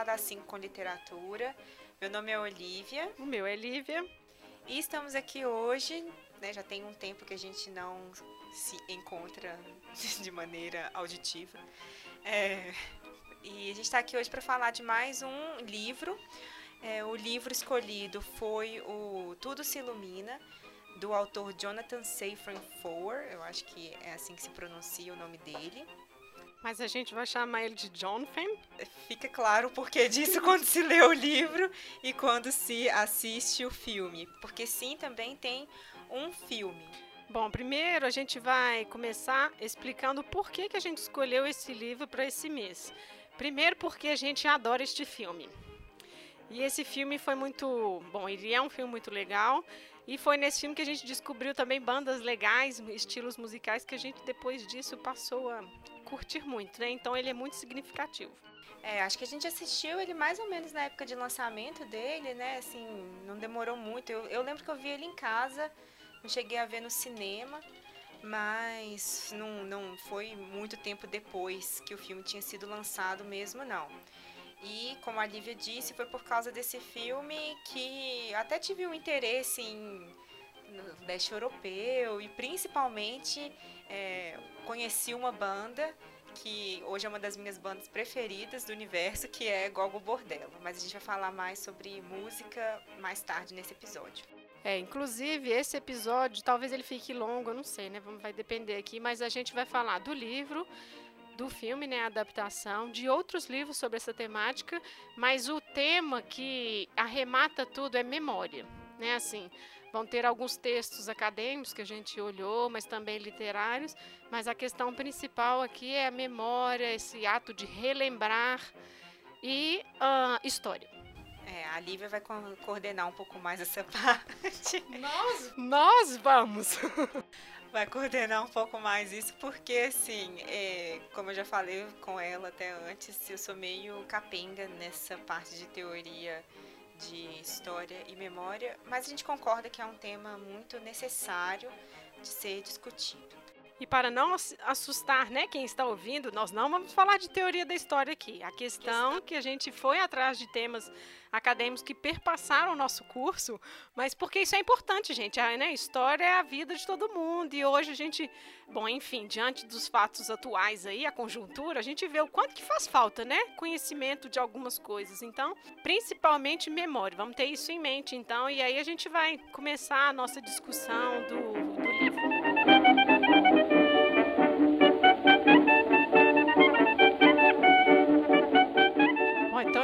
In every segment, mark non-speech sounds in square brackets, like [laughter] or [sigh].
episódio do Chá da 5 com Literatura. Meu nome é Olivia. O meu é Lívia. E estamos aqui hoje, né, já tem um tempo que a gente não se encontra [laughs] de maneira auditiva. É, e a gente está aqui hoje para falar de mais um livro. É, o livro escolhido foi o Tudo se Ilumina, do autor Jonathan Safran Foer. Eu acho que é assim que se pronuncia o nome dele. Mas a gente vai chamar ele de Jonathan. Fica claro o porquê disso [laughs] quando se lê o livro e quando se assiste o filme. Porque sim, também tem um filme. Bom, primeiro a gente vai começar explicando por que, que a gente escolheu esse livro para esse mês. Primeiro, porque a gente adora este filme. E esse filme foi muito. Bom, ele é um filme muito legal. E foi nesse filme que a gente descobriu também bandas legais, estilos musicais que a gente depois disso passou a curtir muito, né? Então ele é muito significativo. É, acho que a gente assistiu ele mais ou menos na época de lançamento dele, né? Assim, não demorou muito. Eu, eu lembro que eu vi ele em casa, não cheguei a ver no cinema, mas não, não foi muito tempo depois que o filme tinha sido lançado mesmo, não. E, como a Lívia disse, foi por causa desse filme que até tive um interesse em no leste europeu e principalmente é, conheci uma banda que hoje é uma das minhas bandas preferidas do universo, que é Gogo Bordello. Mas a gente vai falar mais sobre música mais tarde nesse episódio. É, inclusive esse episódio, talvez ele fique longo, eu não sei, né? Vai depender aqui, mas a gente vai falar do livro, do filme, né, a adaptação, de outros livros sobre essa temática, mas o tema que arremata tudo é memória, né? Assim, vão ter alguns textos acadêmicos que a gente olhou, mas também literários, mas a questão principal aqui é a memória, esse ato de relembrar e uh, história. É, a Lívia vai coordenar um pouco mais essa [laughs] parte. Nós, nós vamos! [laughs] vai coordenar um pouco mais isso, porque assim, é, como eu já falei com ela até antes, eu sou meio capenga nessa parte de teoria de história e memória, mas a gente concorda que é um tema muito necessário de ser discutido. E para não assustar né, quem está ouvindo, nós não vamos falar de teoria da história aqui. A questão é que a gente foi atrás de temas acadêmicos que perpassaram o nosso curso, mas porque isso é importante, gente. A né, história é a vida de todo mundo. E hoje a gente, bom, enfim, diante dos fatos atuais aí, a conjuntura, a gente vê o quanto que faz falta, né? Conhecimento de algumas coisas. Então, principalmente memória. Vamos ter isso em mente, então. E aí a gente vai começar a nossa discussão do, do livro.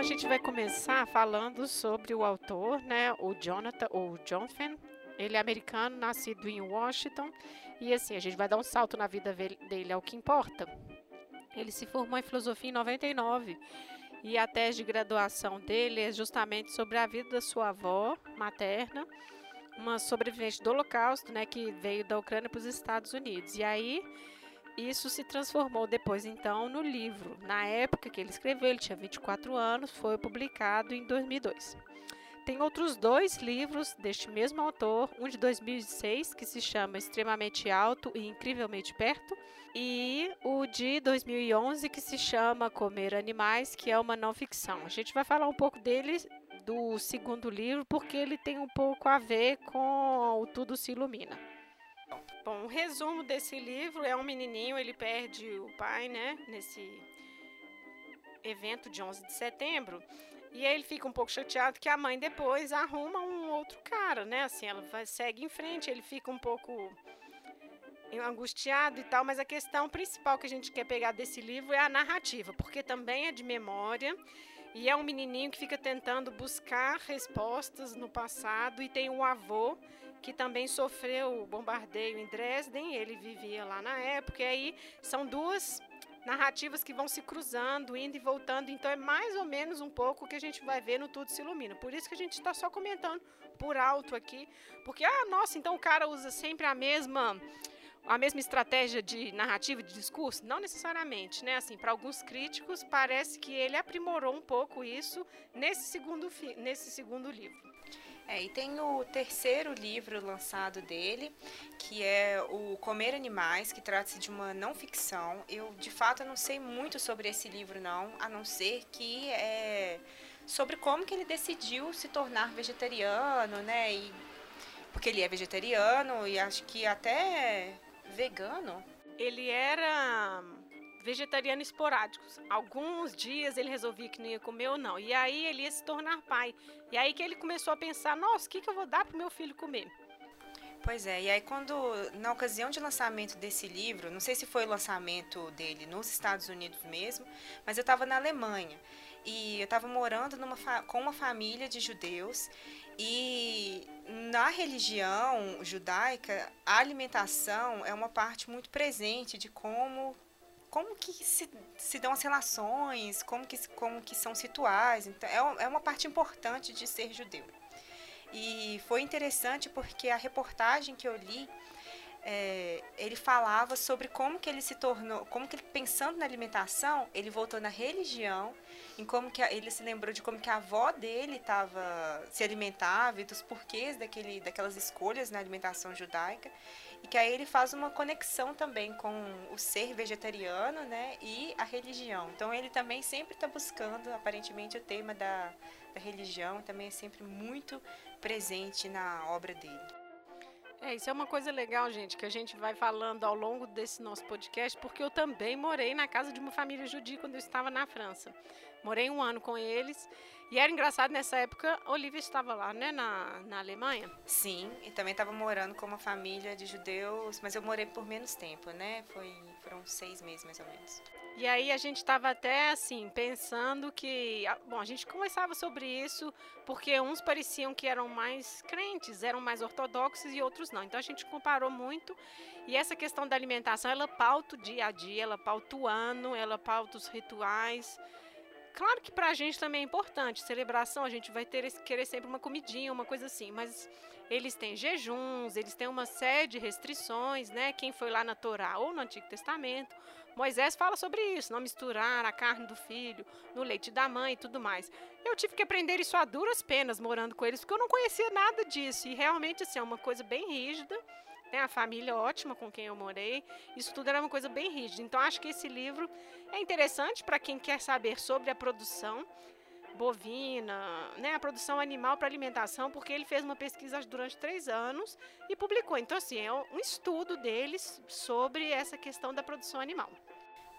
Gente vai começar falando sobre o autor, né, o Jonathan ou Jonathan. Ele é americano, nascido em Washington, e assim, a gente vai dar um salto na vida dele ao que importa. Ele se formou em filosofia em 99 e a tese de graduação dele é justamente sobre a vida da sua avó materna, uma sobrevivente do Holocausto, né, que veio da Ucrânia para os Estados Unidos. E aí isso se transformou depois, então, no livro. Na época que ele escreveu, ele tinha 24 anos, foi publicado em 2002. Tem outros dois livros deste mesmo autor, um de 2006, que se chama Extremamente Alto e Incrivelmente Perto, e o de 2011, que se chama Comer Animais, que é uma não ficção. A gente vai falar um pouco dele do segundo livro, porque ele tem um pouco a ver com o Tudo se Ilumina. Bom, o resumo desse livro é um menininho, ele perde o pai, né, nesse evento de 11 de setembro. E aí ele fica um pouco chateado que a mãe depois arruma um outro cara, né? Assim, ela vai, segue em frente, ele fica um pouco angustiado e tal, mas a questão principal que a gente quer pegar desse livro é a narrativa, porque também é de memória e é um menininho que fica tentando buscar respostas no passado e tem um avô que também sofreu o bombardeio em Dresden, ele vivia lá na época, e aí são duas narrativas que vão se cruzando, indo e voltando, então é mais ou menos um pouco o que a gente vai ver no Tudo Se Ilumina. Por isso que a gente está só comentando por alto aqui, porque, ah, nossa, então o cara usa sempre a mesma a mesma estratégia de narrativa, de discurso? Não necessariamente, né? Assim, para alguns críticos parece que ele aprimorou um pouco isso nesse segundo, nesse segundo livro. É, e tem o terceiro livro lançado dele, que é o Comer Animais, que trata-se de uma não ficção. Eu, de fato, não sei muito sobre esse livro, não, a não ser que é sobre como que ele decidiu se tornar vegetariano, né? E, porque ele é vegetariano e acho que até vegano. Ele era vegetariano esporádico. Alguns dias ele resolvia que não ia comer ou não. E aí ele ia se tornar pai. E aí que ele começou a pensar: nossa, o que, que eu vou dar para meu filho comer? Pois é, e aí quando, na ocasião de lançamento desse livro, não sei se foi o lançamento dele nos Estados Unidos mesmo, mas eu estava na Alemanha e eu estava morando numa com uma família de judeus e na religião judaica a alimentação é uma parte muito presente de como como que se, se dão as relações, como que, como que são situados. Então, é, é uma parte importante de ser judeu. E foi interessante porque a reportagem que eu li, é, ele falava sobre como que ele se tornou, como que pensando na alimentação, ele voltou na religião, em como que a, ele se lembrou de como que a avó dele estava se alimentava e dos porquês daquele, daquelas escolhas na alimentação judaica e que aí ele faz uma conexão também com o ser vegetariano, né, e a religião. Então ele também sempre está buscando, aparentemente, o tema da, da religião também é sempre muito presente na obra dele. É, isso é uma coisa legal, gente, que a gente vai falando ao longo desse nosso podcast, porque eu também morei na casa de uma família judia quando eu estava na França. Morei um ano com eles e era engraçado, nessa época, Olivia estava lá, né, na, na Alemanha? Sim, e também estava morando com uma família de judeus, mas eu morei por menos tempo, né? Foi, foram seis meses, mais ou menos. E aí a gente estava até, assim, pensando que... Bom, a gente conversava sobre isso porque uns pareciam que eram mais crentes, eram mais ortodoxos e outros não. Então a gente comparou muito e essa questão da alimentação, ela pauta o dia a dia, ela pauta o ano, ela pauta os rituais... Claro que para a gente também é importante, celebração, a gente vai ter querer sempre uma comidinha, uma coisa assim, mas eles têm jejuns, eles têm uma série de restrições, né? Quem foi lá na Torá ou no Antigo Testamento, Moisés fala sobre isso, não misturar a carne do filho no leite da mãe e tudo mais. Eu tive que aprender isso a duras penas morando com eles, porque eu não conhecia nada disso, e realmente assim, é uma coisa bem rígida né, a família ótima com quem eu morei, isso tudo era uma coisa bem rígida. Então acho que esse livro é interessante para quem quer saber sobre a produção bovina, né, a produção animal para alimentação, porque ele fez uma pesquisa durante três anos e publicou. Então, assim, é um estudo deles sobre essa questão da produção animal.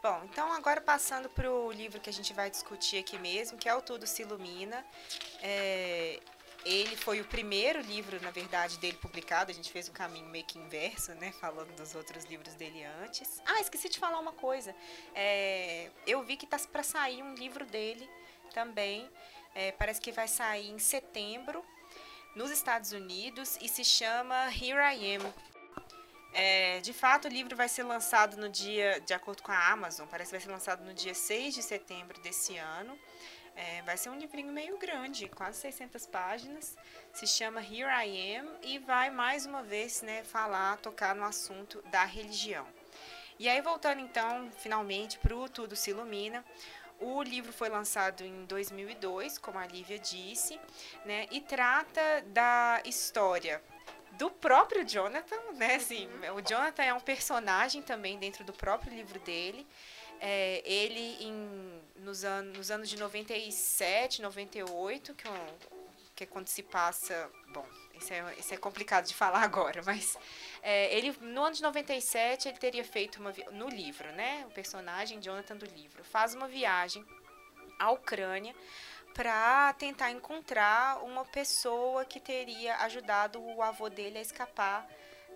Bom, então agora passando para o livro que a gente vai discutir aqui mesmo, que é o Tudo Se Ilumina. É, ele foi o primeiro livro, na verdade, dele publicado. A gente fez o caminho meio que inverso, né? Falando dos outros livros dele antes. Ah, esqueci de falar uma coisa. É, eu vi que tá para sair um livro dele também. É, parece que vai sair em setembro nos Estados Unidos e se chama Here I Am. É, de fato, o livro vai ser lançado no dia, de acordo com a Amazon, parece que vai ser lançado no dia 6 de setembro desse ano. É, vai ser um livrinho meio grande, quase 600 páginas. Se chama Here I Am e vai mais uma vez né, falar, tocar no assunto da religião. E aí, voltando então, finalmente, para o Tudo Se Ilumina. O livro foi lançado em 2002, como a Lívia disse, né, e trata da história do próprio Jonathan, né? Assim, o Jonathan é um personagem também dentro do próprio livro dele. É, ele, em, nos, an nos anos de 97, 98, que, é, que é quando se passa. Bom, isso é, isso é complicado de falar [laughs] agora, mas é, ele, no ano de 97, ele teria feito uma. No livro, né? O personagem Jonathan do livro faz uma viagem à Ucrânia para tentar encontrar uma pessoa que teria ajudado o avô dele a escapar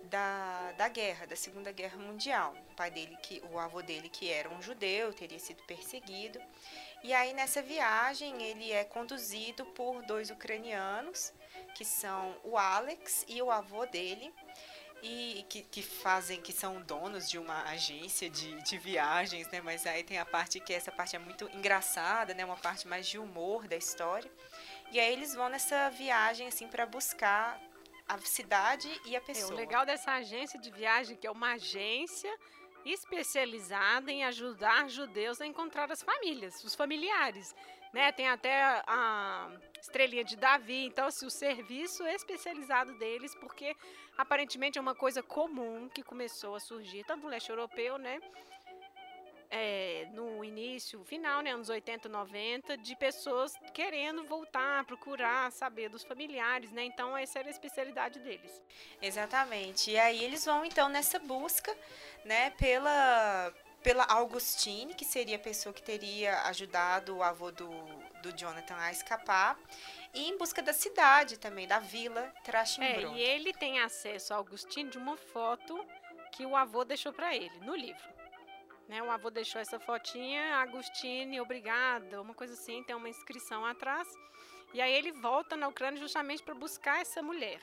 da, da guerra, da Segunda Guerra Mundial. O pai dele, que, o avô dele, que era um judeu, teria sido perseguido. E aí nessa viagem ele é conduzido por dois ucranianos, que são o Alex e o avô dele, e que, que fazem, que são donos de uma agência de, de viagens, né? Mas aí tem a parte que essa parte é muito engraçada, né? Uma parte mais de humor da história. E aí eles vão nessa viagem assim para buscar a cidade e a pessoa. É, o legal dessa agência de viagem que é uma agência especializada em ajudar judeus a encontrar as famílias, os familiares. Né? Tem até a estrelinha de Davi, então assim, o serviço especializado deles, porque aparentemente é uma coisa comum que começou a surgir, tanto no leste europeu, né? É, no início, final, né, anos 80, 90, de pessoas querendo voltar, procurar saber dos familiares, né? Então essa era a especialidade deles. Exatamente. E aí eles vão então nessa busca, né, pela pela Augustine, que seria a pessoa que teria ajudado o avô do, do Jonathan a escapar, e em busca da cidade também, da vila Trachimbrun. É, e ele tem acesso a Augustine de uma foto que o avô deixou para ele, no livro. Né, o avô deixou essa fotinha, Agustine, obrigada, uma coisa assim, tem uma inscrição atrás. E aí ele volta na Ucrânia justamente para buscar essa mulher.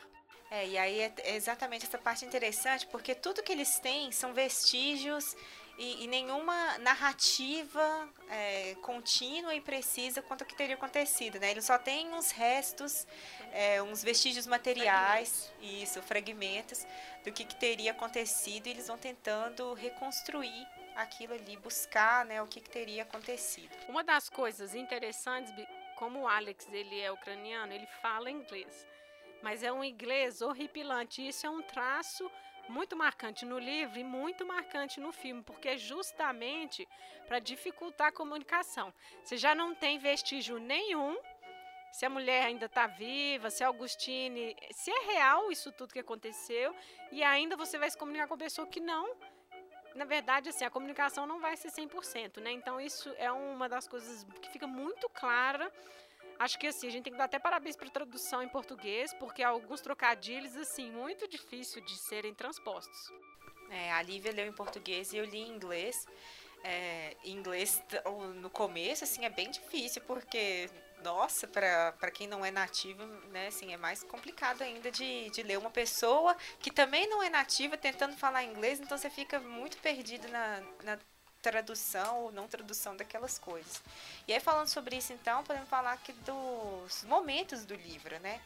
É, e aí é exatamente essa parte interessante, porque tudo que eles têm são vestígios e, e nenhuma narrativa é, contínua e precisa quanto ao que teria acontecido, né? Ele só tem uns restos, é, uns vestígios materiais, fragmentos. isso, fragmentos do que, que teria acontecido e eles vão tentando reconstruir aquilo ali, buscar né, o que, que teria acontecido. Uma das coisas interessantes, como o Alex ele é ucraniano, ele fala inglês, mas é um inglês horripilante. Isso é um traço muito marcante no livro e muito marcante no filme, porque é justamente para dificultar a comunicação. Você já não tem vestígio nenhum se a mulher ainda está viva, se Augustine, se é real isso tudo que aconteceu, e ainda você vai se comunicar com a pessoa que não. Na verdade, assim, a comunicação não vai ser 100%, né? Então, isso é uma das coisas que fica muito clara Acho que assim, a gente tem que dar até parabéns para a tradução em português, porque alguns trocadilhos, assim, muito difícil de serem transpostos. É, a Lívia leu em português e eu li em inglês. É, em inglês, no começo, assim, é bem difícil, porque, nossa, para quem não é nativo, né, assim, é mais complicado ainda de, de ler uma pessoa que também não é nativa tentando falar inglês, então você fica muito perdido na, na tradução ou não tradução daquelas coisas. E aí falando sobre isso então, podemos falar aqui dos momentos do livro, né?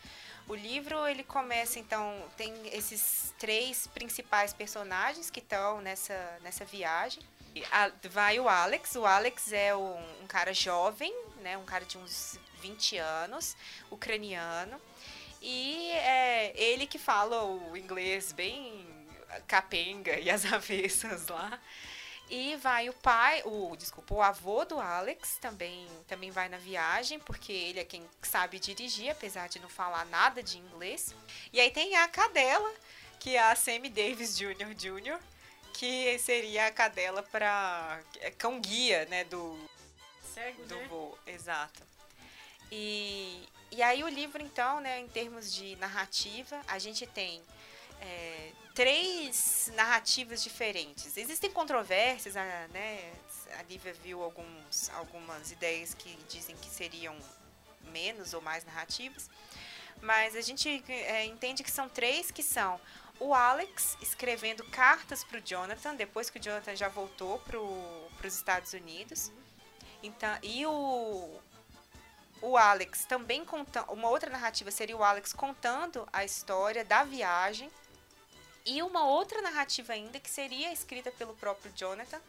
O livro ele começa então tem esses três principais personagens que estão nessa nessa viagem. Vai o Alex. O Alex é um, um cara jovem, né? Um cara de uns 20 anos, ucraniano. E é ele que fala o inglês bem capenga e as [laughs] avessas lá. E vai o pai, o desculpa, o avô do Alex também também vai na viagem, porque ele é quem sabe dirigir, apesar de não falar nada de inglês. E aí tem a cadela, que é a Sammy Davis Jr. Jr., que seria a cadela para é, cão guia, né, do Cego, do né? voo, exato. E e aí o livro então, né, em termos de narrativa, a gente tem é, três narrativas diferentes. Existem controvérsias, né? A Lívia viu alguns, algumas ideias que dizem que seriam menos ou mais narrativas, mas a gente é, entende que são três que são o Alex escrevendo cartas para o Jonathan depois que o Jonathan já voltou para os Estados Unidos. Então, e o, o Alex também contando. Uma outra narrativa seria o Alex contando a história da viagem e uma outra narrativa ainda que seria escrita pelo próprio Jonathan,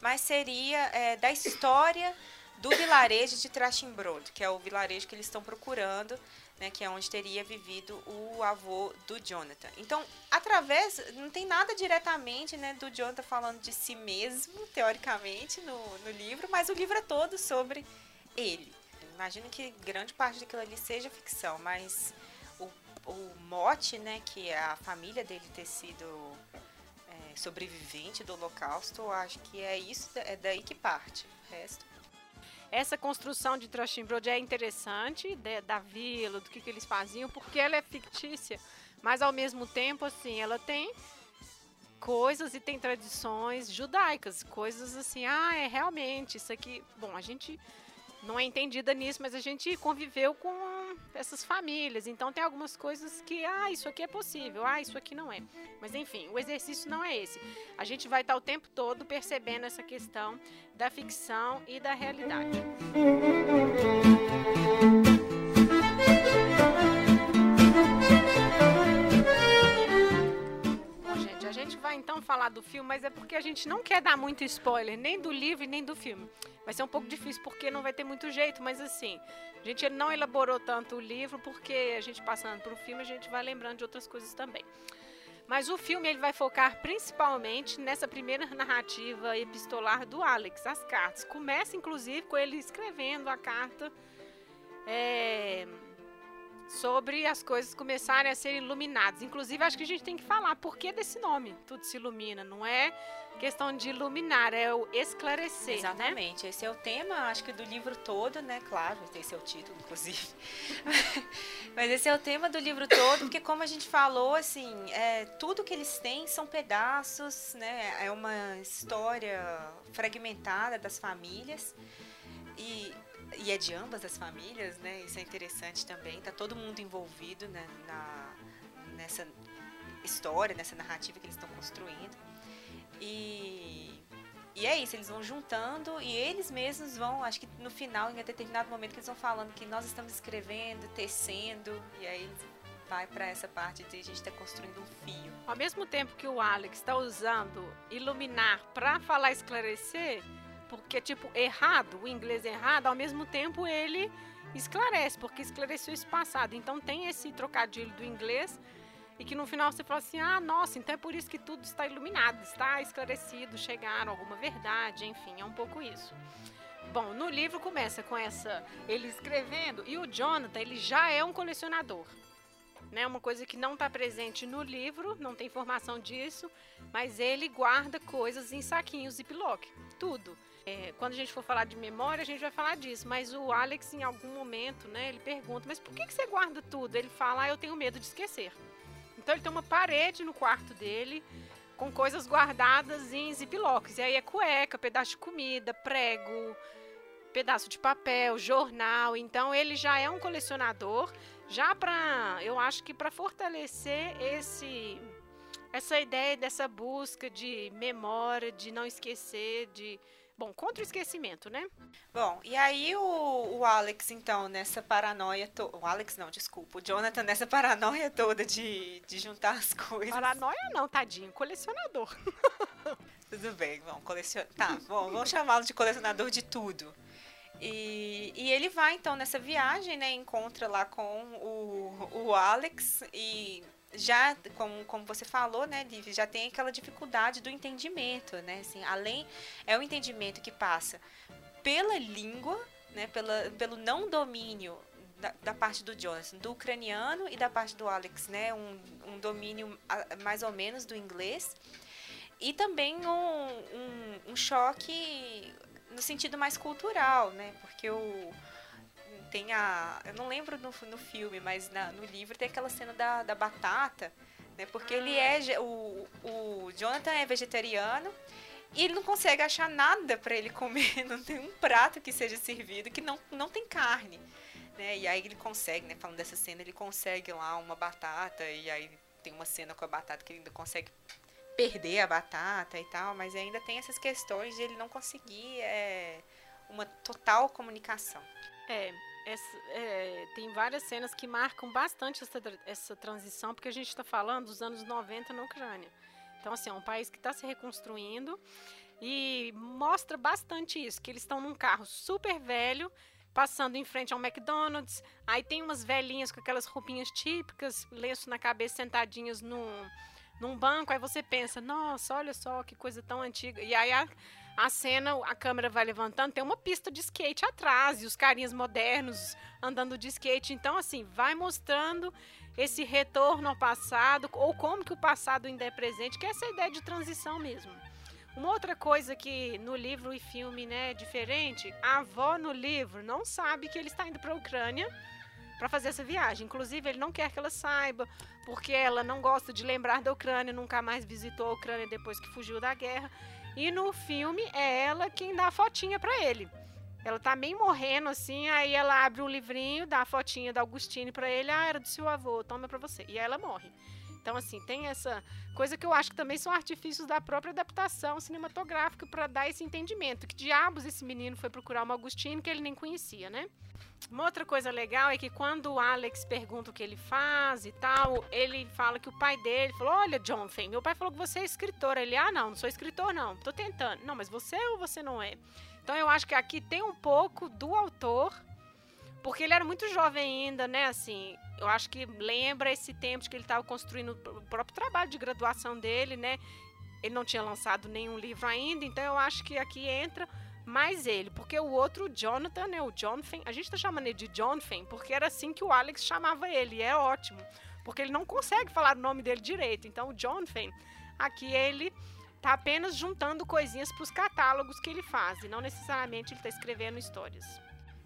mas seria é, da história do vilarejo de Trachimbrod, que é o vilarejo que eles estão procurando, né, que é onde teria vivido o avô do Jonathan. Então, através, não tem nada diretamente né, do Jonathan falando de si mesmo, teoricamente, no, no livro, mas o livro é todo sobre ele. Imagino que grande parte daquilo ali seja ficção, mas o mote, né, que a família dele ter sido é, sobrevivente do Holocausto, acho que é isso, é daí que parte. O resto. Essa construção de Trashimbroad é interessante, de, da vila, do que, que eles faziam, porque ela é fictícia, mas ao mesmo tempo, assim, ela tem coisas e tem tradições judaicas, coisas assim, ah, é realmente isso aqui. Bom, a gente não é entendida nisso, mas a gente conviveu com essas famílias. Então tem algumas coisas que, ah, isso aqui é possível, ah, isso aqui não é. Mas enfim, o exercício não é esse. A gente vai estar o tempo todo percebendo essa questão da ficção e da realidade. Música então falar do filme, mas é porque a gente não quer dar muito spoiler, nem do livro nem do filme. Vai ser um pouco difícil porque não vai ter muito jeito, mas assim, a gente não elaborou tanto o livro porque a gente passando para o filme a gente vai lembrando de outras coisas também. Mas o filme ele vai focar principalmente nessa primeira narrativa epistolar do Alex, as cartas. Começa inclusive com ele escrevendo a carta é, sobre as coisas começarem a ser iluminadas. Inclusive, acho que a gente tem que falar por que desse nome, tudo se ilumina. Não é questão de iluminar, é o esclarecer. Né? Exatamente. Né? Esse é o tema, acho que do livro todo, né? Claro, esse é o título, inclusive. [laughs] Mas esse é o tema do livro todo, porque como a gente falou, assim, é, tudo que eles têm são pedaços, né? É uma história fragmentada das famílias. E e é de ambas as famílias, né? Isso é interessante também. Tá todo mundo envolvido né, na, nessa história, nessa narrativa que eles estão construindo. E, e é isso, eles vão juntando e eles mesmos vão, acho que no final, em determinado momento, que eles vão falando que nós estamos escrevendo, tecendo, e aí vai para essa parte de a gente estar tá construindo um fio. Ao mesmo tempo que o Alex está usando iluminar para falar esclarecer, porque, tipo, errado, o inglês errado, ao mesmo tempo ele esclarece, porque esclareceu esse passado. Então tem esse trocadilho do inglês e que no final você fala assim: ah, nossa, então é por isso que tudo está iluminado, está esclarecido, chegaram alguma verdade, enfim, é um pouco isso. Bom, no livro começa com essa ele escrevendo e o Jonathan ele já é um colecionador, né? Uma coisa que não está presente no livro, não tem informação disso, mas ele guarda coisas em saquinhos piloque, tudo. É, quando a gente for falar de memória, a gente vai falar disso. Mas o Alex, em algum momento, né, ele pergunta: Mas por que, que você guarda tudo? Ele fala: ah, Eu tenho medo de esquecer. Então ele tem uma parede no quarto dele com coisas guardadas em ziplocs. E aí é cueca, pedaço de comida, prego, pedaço de papel, jornal. Então ele já é um colecionador, já para, eu acho que para fortalecer esse essa ideia dessa busca de memória, de não esquecer, de Bom, contra o esquecimento, né? Bom, e aí o, o Alex, então, nessa paranoia toda. O Alex não, desculpa. O Jonathan nessa paranoia toda de, de juntar as coisas. Paranoia não, tadinho. Colecionador. [laughs] Tudo bem, vamos colecionar. Tá, bom, vamos chamá-lo de colecionador de tudo. E, e, ele vai então nessa viagem, né? Encontra lá com o, o Alex e já, como, como você falou, né, Liv, já tem aquela dificuldade do entendimento, né? Assim, além, é o entendimento que passa pela língua, né, pela, pelo não domínio da, da, parte do Jonathan, do ucraniano e da parte do Alex, né? Um, um domínio mais ou menos do inglês. E também um, um, um choque no sentido mais cultural, né? Porque o tem a. Eu não lembro no, no filme, mas na, no livro tem aquela cena da, da batata, né? Porque ele é. O, o Jonathan é vegetariano e ele não consegue achar nada para ele comer. [laughs] Não tem um prato que seja servido que não, não tem carne. Né? E aí ele consegue, né? Falando dessa cena, ele consegue lá uma batata, e aí tem uma cena com a batata que ele ainda consegue perder a batata e tal, mas ainda tem essas questões de ele não conseguir é, uma total comunicação. É, essa, é, tem várias cenas que marcam bastante essa, essa transição, porque a gente está falando dos anos 90 na Ucrânia. Então, assim, é um país que está se reconstruindo e mostra bastante isso, que eles estão num carro super velho, passando em frente ao McDonald's, aí tem umas velhinhas com aquelas roupinhas típicas, lenço na cabeça, sentadinhas num, num banco, aí você pensa, nossa, olha só que coisa tão antiga. E aí a, a cena, a câmera vai levantando, tem uma pista de skate atrás e os carinhas modernos andando de skate. Então, assim, vai mostrando esse retorno ao passado ou como que o passado ainda é presente, que é essa ideia de transição mesmo. Uma outra coisa que no livro e filme né, é diferente, a avó no livro não sabe que ele está indo para a Ucrânia para fazer essa viagem. Inclusive, ele não quer que ela saiba, porque ela não gosta de lembrar da Ucrânia, nunca mais visitou a Ucrânia depois que fugiu da guerra. E no filme é ela quem dá a fotinha para ele. Ela tá meio morrendo assim, aí ela abre um livrinho, dá a fotinha da Augustine para ele, ah, era do seu avô, toma para você. E aí ela morre. Então, assim, tem essa coisa que eu acho que também são artifícios da própria adaptação cinematográfica para dar esse entendimento. Que diabos esse menino foi procurar uma Agostinho que ele nem conhecia, né? Uma outra coisa legal é que quando o Alex pergunta o que ele faz e tal, ele fala que o pai dele falou: Olha, Fane, meu pai falou que você é escritor. Ele, ah, não, não sou escritor, não, tô tentando. Não, mas você ou você não é? Então eu acho que aqui tem um pouco do autor, porque ele era muito jovem ainda, né? Assim, eu acho que lembra esse tempo que ele estava construindo o próprio trabalho de graduação dele, né? Ele não tinha lançado nenhum livro ainda, então eu acho que aqui entra mais ele, porque o outro, Jonathan, né, o Jonathan, a gente tá chamando ele de Jonathan porque era assim que o Alex chamava ele, e é ótimo, porque ele não consegue falar o nome dele direito. Então, o Jonathan, aqui ele tá apenas juntando coisinhas para os catálogos que ele faz, e não necessariamente ele está escrevendo histórias.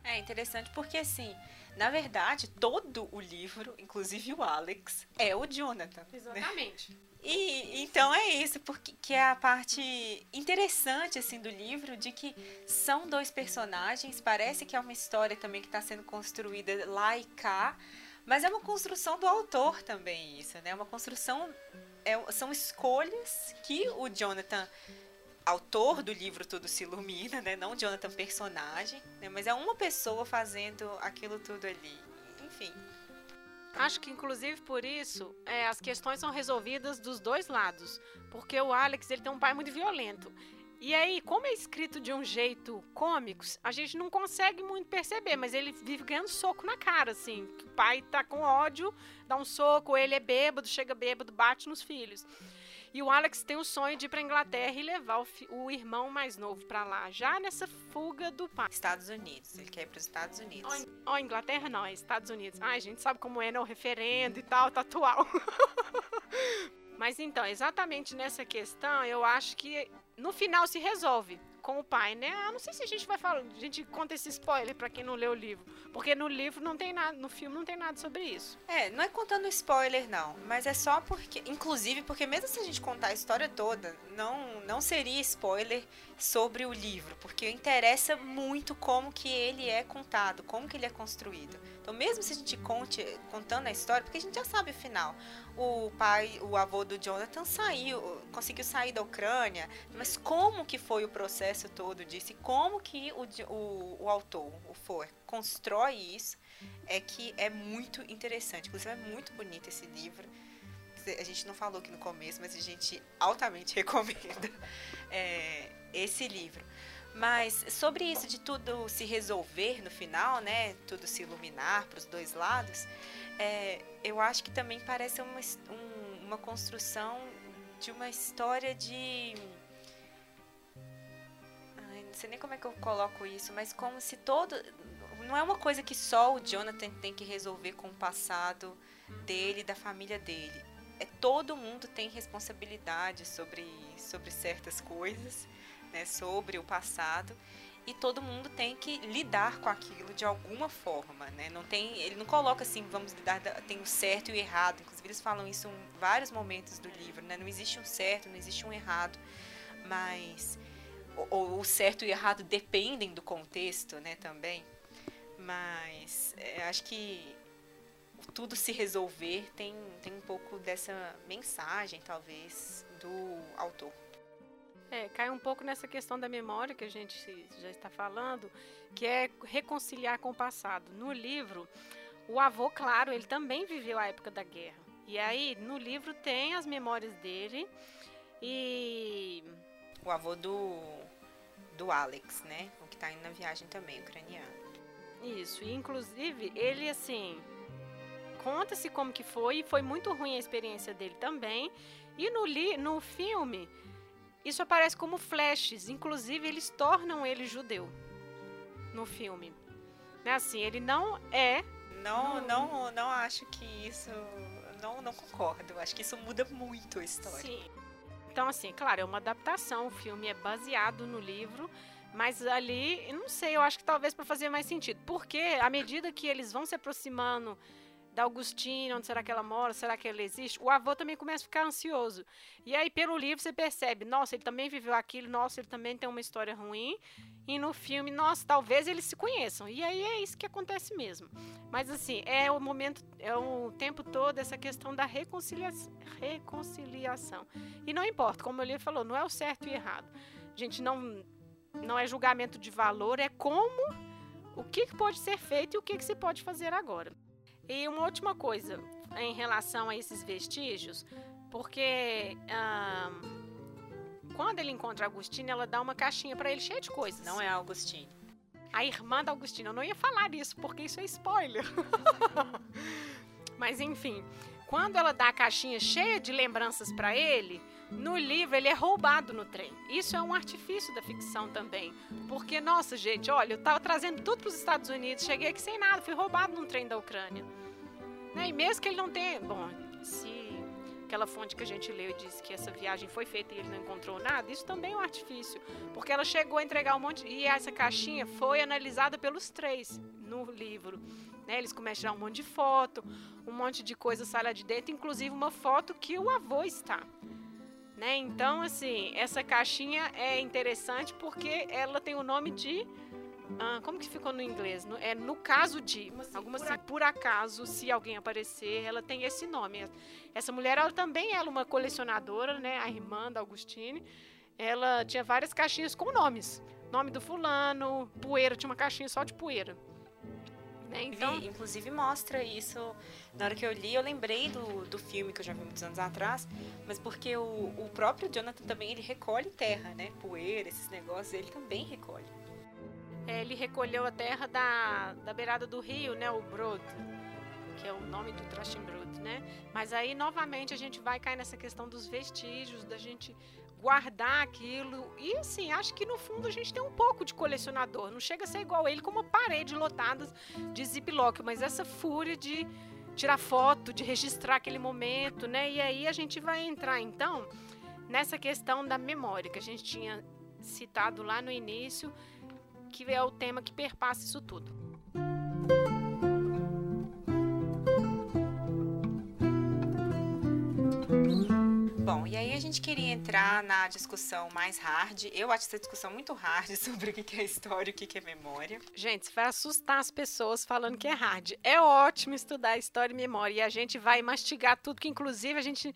É interessante porque, assim, na verdade, todo o livro, inclusive o Alex, é o Jonathan. Né? Exatamente. Né? E então é isso, porque que é a parte interessante assim do livro de que são dois personagens, parece que é uma história também que está sendo construída lá e cá, mas é uma construção do autor também isso, né? Uma construção é, são escolhas que o Jonathan autor do livro Tudo se ilumina, né? Não Jonathan personagem, né? Mas é uma pessoa fazendo aquilo tudo ali. Enfim, Acho que inclusive por isso é, as questões são resolvidas dos dois lados, porque o Alex ele tem um pai muito violento. E aí, como é escrito de um jeito cômico, a gente não consegue muito perceber, mas ele vive ganhando soco na cara, assim. O pai tá com ódio, dá um soco, ele é bêbado, chega bêbado, bate nos filhos. E o Alex tem o sonho de ir para Inglaterra e levar o, o irmão mais novo para lá, já nessa fuga do pai. Estados Unidos, ele quer ir para os Estados Unidos. Ó, oh, Inglaterra não, é Estados Unidos. Ai, gente sabe como é, né? O referendo e tal, tá atual. [laughs] Mas então, exatamente nessa questão, eu acho que no final se resolve com o pai, né? Eu não sei se a gente vai falar, a gente conta esse spoiler para quem não leu o livro, porque no livro não tem nada, no filme não tem nada sobre isso. É, não é contando spoiler não, mas é só porque, inclusive, porque mesmo se a gente contar a história toda, não não seria spoiler sobre o livro, porque interessa muito como que ele é contado, como que ele é construído. Então, mesmo se a gente conte contando a história, porque a gente já sabe o final o pai, o avô do Jonathan saiu, conseguiu sair da Ucrânia, mas como que foi o processo todo disso? E como que o, o, o autor, o For, constrói isso, é que é muito interessante. Inclusive é muito bonito esse livro. A gente não falou aqui no começo, mas a gente altamente [laughs] recomenda é, esse livro. Mas sobre isso de tudo se resolver no final, né? Tudo se iluminar para os dois lados é, eu acho que também parece uma, um, uma construção de uma história de. Sei nem como é que eu coloco isso, mas como se todo. Não é uma coisa que só o Jonathan tem que resolver com o passado dele da família dele. É todo mundo tem responsabilidade sobre, sobre certas coisas, né, sobre o passado e todo mundo tem que lidar com aquilo de alguma forma, né? Não tem, ele não coloca assim, vamos lidar, tem o certo e o errado. Inclusive eles falam isso em vários momentos do livro, né? Não existe um certo, não existe um errado, mas o, o certo e o errado dependem do contexto, né? Também, mas é, acho que tudo se resolver tem tem um pouco dessa mensagem, talvez, do autor. É, cai um pouco nessa questão da memória que a gente já está falando, que é reconciliar com o passado. No livro, o avô, claro, ele também viveu a época da guerra. E aí, no livro tem as memórias dele e o avô do do Alex, né? O que está indo na viagem também, ucraniano. Isso, e inclusive ele assim conta-se como que foi e foi muito ruim a experiência dele também. E no li, no filme isso aparece como flashes, inclusive eles tornam ele judeu no filme. Né? Assim, ele não é. Não, não, não acho que isso. Não, não concordo. Acho que isso muda muito a história. Sim. Então, assim, claro, é uma adaptação. O filme é baseado no livro, mas ali, não sei, eu acho que talvez para fazer mais sentido. Porque à medida que eles vão se aproximando da Augustina, onde será que ela mora, será que ela existe? O avô também começa a ficar ansioso. E aí, pelo livro, você percebe, nossa, ele também viveu aquilo, nossa, ele também tem uma história ruim. E no filme, nossa, talvez eles se conheçam. E aí é isso que acontece mesmo. Mas assim, é o momento, é o tempo todo essa questão da reconcilia reconciliação. E não importa, como o livro falou, não é o certo e errado. A gente não, não é julgamento de valor, é como, o que pode ser feito e o que, que se pode fazer agora. E uma última coisa em relação a esses vestígios, porque quando ele encontra a Agostina, ela dá uma caixinha para ele cheia de coisas. Não é a Agostina. A irmã da Agostina. Eu não ia falar isso, porque isso é spoiler. [laughs] Mas enfim, quando ela dá a caixinha cheia de lembranças para ele, no livro ele é roubado no trem. Isso é um artifício da ficção também. Porque, nossa, gente, olha, eu tava trazendo tudo para os Estados Unidos, cheguei aqui sem nada, fui roubado num trem da Ucrânia. Né? E mesmo que ele não tenha. Bom, se aquela fonte que a gente leu disse que essa viagem foi feita e ele não encontrou nada, isso também é um artifício. Porque ela chegou a entregar um monte. E essa caixinha foi analisada pelos três no livro. Né? Eles começam a tirar um monte de foto, um monte de coisa sai lá de dentro, inclusive uma foto que o avô está. Né? Então, assim, essa caixinha é interessante porque ela tem o nome de. Ah, como que ficou no inglês? No, é no caso de. Assim, alguma por, assim, por acaso, se alguém aparecer, ela tem esse nome. Essa mulher, ela também é uma colecionadora, né? A irmã da Augustine. Ela tinha várias caixinhas com nomes. Nome do fulano, poeira, tinha uma caixinha só de poeira. Né? Então, inclusive mostra isso. Na hora que eu li, eu lembrei do, do filme que eu já vi muitos anos atrás, mas porque o, o próprio Jonathan também ele recolhe terra, né? Poeira, esses negócios, ele também recolhe. É, ele recolheu a terra da, da beirada do rio, né? O Brod, que é o nome do Trachtenbrod, né? Mas aí, novamente, a gente vai cair nessa questão dos vestígios, da gente guardar aquilo. E assim, acho que no fundo a gente tem um pouco de colecionador. Não chega a ser igual ele com uma parede lotada de ziplock, mas essa fúria de tirar foto, de registrar aquele momento, né? E aí a gente vai entrar então nessa questão da memória que a gente tinha citado lá no início, que é o tema que perpassa isso tudo. Bom, e aí a gente queria entrar na discussão mais hard. Eu acho essa discussão muito hard [laughs] sobre o que é história e o que é memória. Gente, vai assustar as pessoas falando que é hard. É ótimo estudar história e memória e a gente vai mastigar tudo, que inclusive a gente,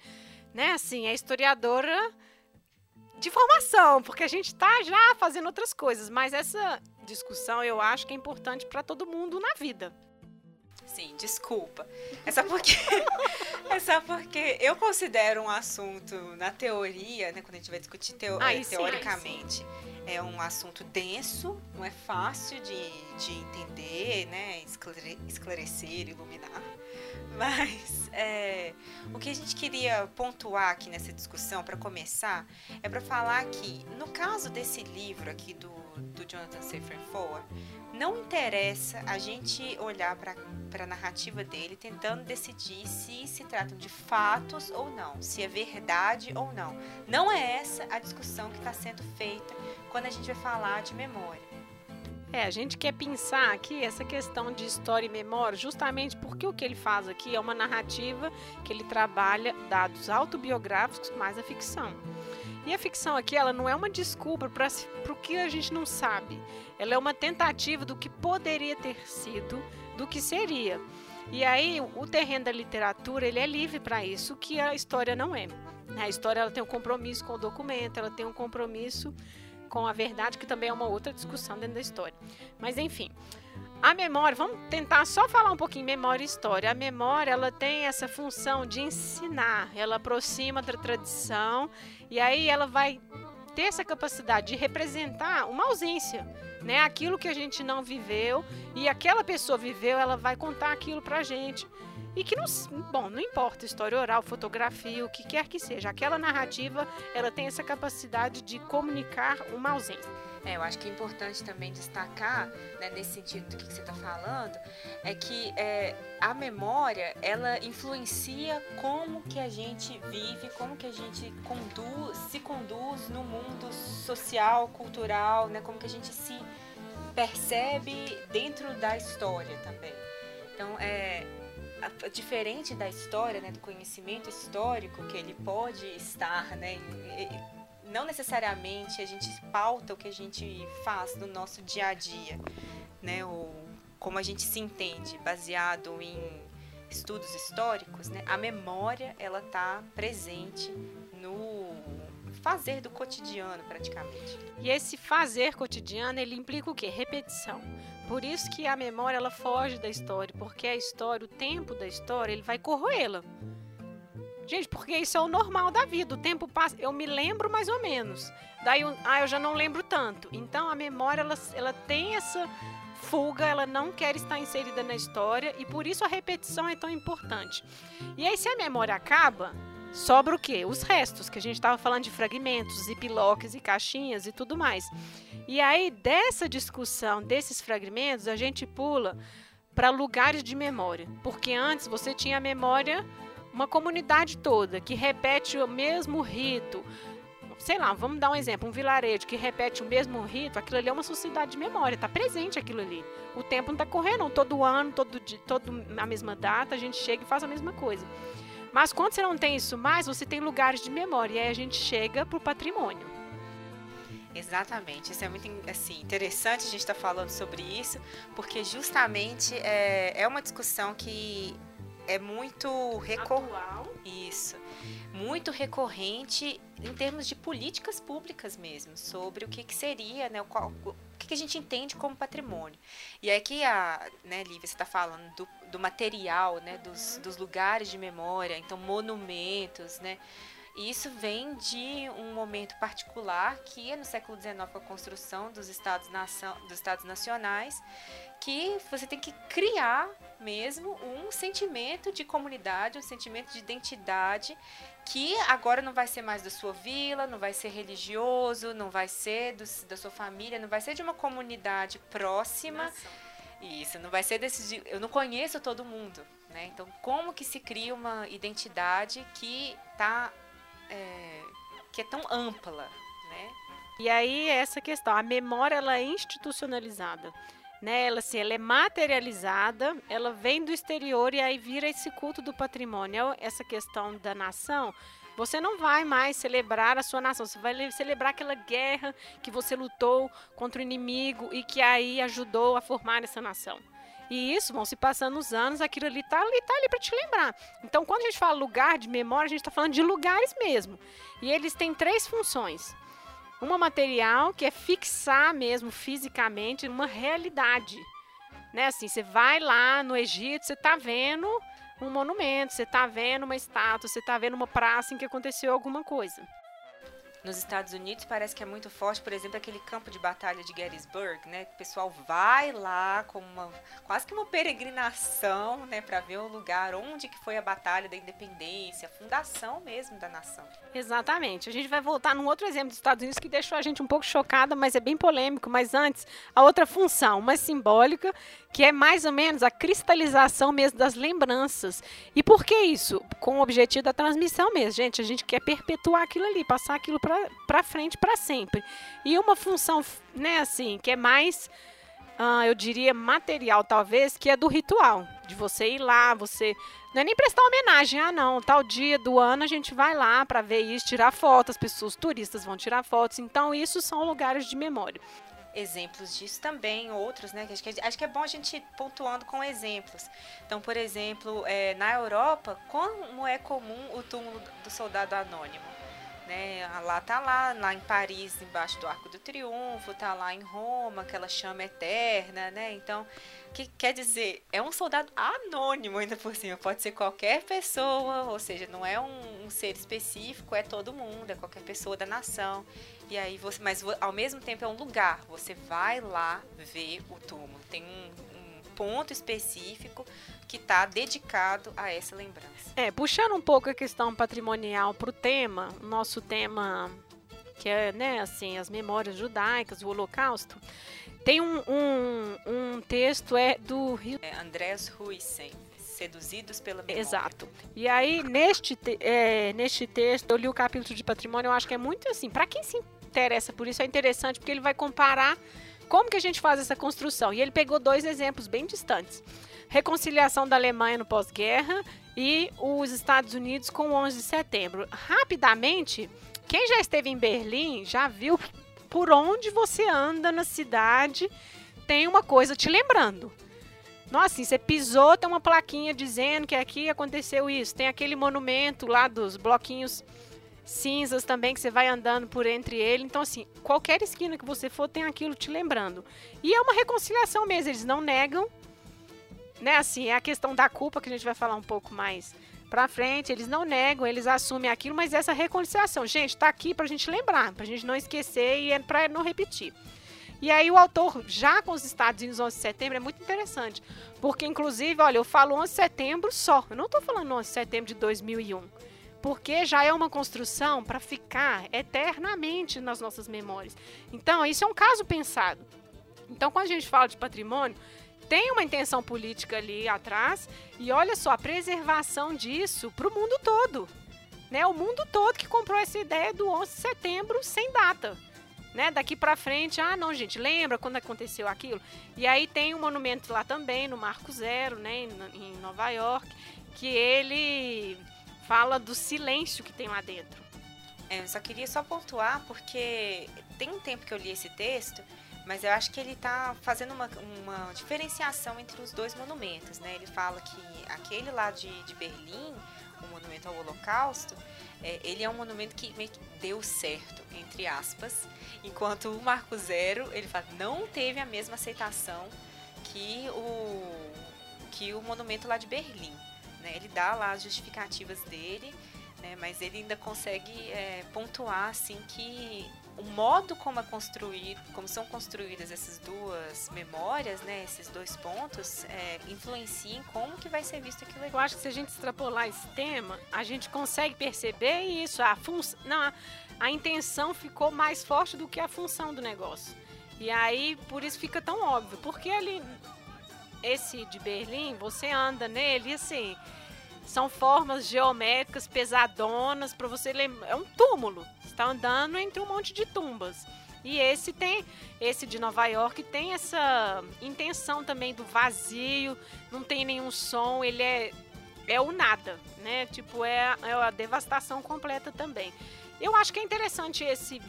né, assim, é historiadora de formação, porque a gente está já fazendo outras coisas, mas essa discussão eu acho que é importante para todo mundo na vida. Sim, desculpa. É só porque [laughs] é só porque eu considero um assunto na teoria, né, quando a gente vai discutir teo ai, teoricamente, sim, é um assunto denso, não é fácil de, de entender, né, esclarecer, iluminar. Mas é, o que a gente queria pontuar aqui nessa discussão, para começar, é para falar que, no caso desse livro aqui do, do Jonathan Safran Foer, não interessa a gente olhar para a narrativa dele tentando decidir se se tratam de fatos ou não, se é verdade ou não. Não é essa a discussão que está sendo feita quando a gente vai falar de memória. É, a gente quer pensar aqui essa questão de história e memória, justamente porque o que ele faz aqui é uma narrativa que ele trabalha dados autobiográficos mais a ficção. E a ficção aqui, ela não é uma desculpa para o que a gente não sabe. Ela é uma tentativa do que poderia ter sido, do que seria. E aí, o terreno da literatura, ele é livre para isso, que a história não é. A história ela tem um compromisso com o documento, ela tem um compromisso com a verdade, que também é uma outra discussão dentro da história. Mas enfim, a memória, vamos tentar só falar um pouquinho memória e história. A memória, ela tem essa função de ensinar, ela aproxima da tradição e aí ela vai ter essa capacidade de representar uma ausência, né? Aquilo que a gente não viveu e aquela pessoa viveu, ela vai contar aquilo pra gente. E que não, bom, não importa história oral, fotografia, o que quer que seja, aquela narrativa, ela tem essa capacidade de comunicar uma ausência. É, eu acho que é importante também destacar, né, nesse sentido do que você está falando, é que é, a memória, ela influencia como que a gente vive, como que a gente conduz, se conduz no mundo social, cultural, né, como que a gente se percebe dentro da história também. Então, é, [laughs] diferente da história, né, do conhecimento histórico que ele pode estar, né, não necessariamente a gente pauta o que a gente faz no nosso dia a dia, né, ou como a gente se entende, baseado em estudos históricos, né, a memória ela está presente no fazer do cotidiano praticamente. E esse fazer cotidiano ele implica o quê? Repetição. Por isso que a memória ela foge da história, porque a história, o tempo da história, ele vai corroê-la. Gente, porque isso é o normal da vida. O tempo passa, eu me lembro mais ou menos. Daí, ah, eu já não lembro tanto. Então a memória ela, ela tem essa fuga, ela não quer estar inserida na história e por isso a repetição é tão importante. E aí se a memória acaba, sobra o quê? Os restos, que a gente estava falando de fragmentos, e pilocas e caixinhas e tudo mais. E aí, dessa discussão, desses fragmentos, a gente pula para lugares de memória. Porque antes você tinha a memória, uma comunidade toda, que repete o mesmo rito. Sei lá, vamos dar um exemplo, um vilarejo que repete o mesmo rito, aquilo ali é uma sociedade de memória, está presente aquilo ali. O tempo não está correndo, todo ano, todo todo, na mesma data, a gente chega e faz a mesma coisa. Mas quando você não tem isso mais, você tem lugares de memória, e aí a gente chega para o patrimônio. Exatamente, isso é muito assim, interessante a gente estar tá falando sobre isso, porque justamente é, é uma discussão que é muito recorrente. Isso. Muito recorrente em termos de políticas públicas mesmo, sobre o que, que seria, né, qual, que, que a gente entende como patrimônio. E aqui a, né, Lívia, você está falando do, do material, né, dos, dos lugares de memória, então monumentos, né, e isso vem de um momento particular que é no século XIX com a construção dos estados, nação, dos estados nacionais, que você tem que criar mesmo um sentimento de comunidade, um sentimento de identidade que agora não vai ser mais da sua vila, não vai ser religioso, não vai ser do, da sua família, não vai ser de uma comunidade próxima. Nação. Isso, não vai ser desse. Eu não conheço todo mundo, né? Então, como que se cria uma identidade que está é, que é tão ampla, né? E aí essa questão, a memória ela é institucionalizada, né? Ela assim, ela é materializada, ela vem do exterior e aí vira esse culto do patrimônio. Essa questão da nação, você não vai mais celebrar a sua nação, você vai celebrar aquela guerra que você lutou contra o inimigo e que aí ajudou a formar essa nação. E isso, vão se passando os anos, aquilo ali tá ali, tá ali para te lembrar. Então, quando a gente fala lugar de memória, a gente está falando de lugares mesmo. E eles têm três funções. Uma material, que é fixar mesmo fisicamente uma realidade. Né? Assim, você vai lá no Egito, você está vendo um monumento, você está vendo uma estátua, você está vendo uma praça em que aconteceu alguma coisa. Nos Estados Unidos parece que é muito forte, por exemplo, aquele campo de batalha de Gettysburg, né? O pessoal vai lá como uma quase que uma peregrinação, né, para ver o lugar onde que foi a batalha da independência, a fundação mesmo da nação. Exatamente. A gente vai voltar num outro exemplo dos Estados Unidos que deixou a gente um pouco chocada, mas é bem polêmico, mas antes, a outra função, uma simbólica, que é mais ou menos a cristalização mesmo das lembranças. E por que isso? Com o objetivo da transmissão mesmo, gente. A gente quer perpetuar aquilo ali, passar aquilo para frente para sempre. E uma função, né, assim, que é mais, uh, eu diria, material, talvez, que é do ritual. De você ir lá, você. Não é nem prestar homenagem, ah, não, tal dia do ano a gente vai lá para ver isso, tirar fotos, as pessoas turistas vão tirar fotos. Então, isso são lugares de memória exemplos disso também, outros, né? Acho que, acho que é bom a gente ir pontuando com exemplos. Então, por exemplo, é, na Europa, como é comum o túmulo do soldado anônimo? Né? Lá tá lá, lá em Paris, embaixo do Arco do Triunfo, tá lá em Roma, aquela chama eterna, né? Então, que quer dizer, é um soldado anônimo ainda por cima, pode ser qualquer pessoa, ou seja, não é um, um ser específico, é todo mundo, é qualquer pessoa da nação. E aí você, mas ao mesmo tempo é um lugar. Você vai lá ver o túmulo. Tem um, ponto específico que está dedicado a essa lembrança. É, puxando um pouco a questão patrimonial para o tema, nosso tema que é, né, assim, as memórias judaicas, o Holocausto, tem um, um, um texto é do é, Andrés Huisen, Seduzidos pela Memória. Exato. E aí, neste, é, neste texto, eu li o capítulo de patrimônio, eu acho que é muito assim, para quem se interessa por isso é interessante, porque ele vai comparar como que a gente faz essa construção. E ele pegou dois exemplos bem distantes. reconciliação da Alemanha no pós-guerra e os Estados Unidos com o 11 de setembro. Rapidamente, quem já esteve em Berlim já viu por onde você anda na cidade tem uma coisa te lembrando. Nossa, assim, você pisou, tem uma plaquinha dizendo que aqui aconteceu isso. Tem aquele monumento lá dos bloquinhos cinzas também que você vai andando por entre ele. Então, assim, qualquer esquina que você for tem aquilo te lembrando. E é uma reconciliação mesmo, eles não negam. Né, assim, é a questão da culpa que a gente vai falar um pouco mais pra frente. Eles não negam, eles assumem aquilo, mas essa reconciliação, gente, tá aqui pra gente lembrar, pra gente não esquecer e é pra não repetir. E aí o autor, já com os Estados Unidos 11 de setembro, é muito interessante. Porque, inclusive, olha, eu falo 11 de setembro só. Eu não estou falando 11 de setembro de 2001. Porque já é uma construção para ficar eternamente nas nossas memórias. Então, isso é um caso pensado. Então, quando a gente fala de patrimônio, tem uma intenção política ali atrás. E olha só, a preservação disso para o mundo todo. Né? O mundo todo que comprou essa ideia do 11 de setembro sem data né? Daqui para frente, ah, não, gente, lembra quando aconteceu aquilo? E aí tem um monumento lá também, no Marco Zero, né, em Nova York, que ele fala do silêncio que tem lá dentro. É, eu só queria só pontuar, porque tem um tempo que eu li esse texto, mas eu acho que ele está fazendo uma, uma diferenciação entre os dois monumentos, né? Ele fala que aquele lá de, de Berlim, o monumento ao Holocausto, é, ele é um monumento que meio que deu certo, entre aspas, enquanto o Marco Zero, ele fala, não teve a mesma aceitação que o, que o monumento lá de Berlim. Né? Ele dá lá as justificativas dele, né? mas ele ainda consegue é, pontuar assim que o modo como é construído, como são construídas essas duas memórias, né, esses dois pontos, é, como que vai ser visto aquilo. Eu acho que se a gente extrapolar esse tema, a gente consegue perceber isso. A função, não, a intenção ficou mais forte do que a função do negócio. E aí, por isso fica tão óbvio, porque ali esse de Berlim, você anda nele assim, são formas geométricas pesadonas para você lembrar. É um túmulo. Está andando entre um monte de tumbas. E esse tem, esse de Nova York tem essa intenção também do vazio, não tem nenhum som, ele é é o nada, né? Tipo, é, é a devastação completa também. Eu acho que é interessante esse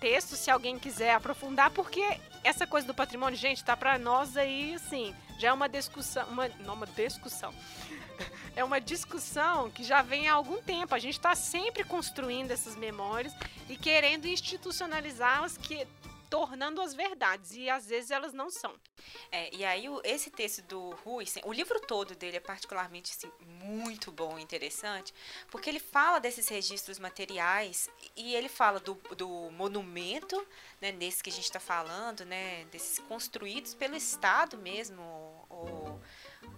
texto, se alguém quiser aprofundar, porque essa coisa do patrimônio, gente, tá para nós aí, assim, já é uma discussão, uma, não uma discussão, [laughs] é uma discussão que já vem há algum tempo. A gente está sempre construindo essas memórias e querendo institucionalizá-las, que tornando as verdades e às vezes elas não são. É, e aí esse texto do Rui, o livro todo dele é particularmente assim, muito bom e interessante, porque ele fala desses registros materiais e ele fala do, do monumento, né, nesse que a gente está falando, né, desses construídos pelo Estado mesmo, ou,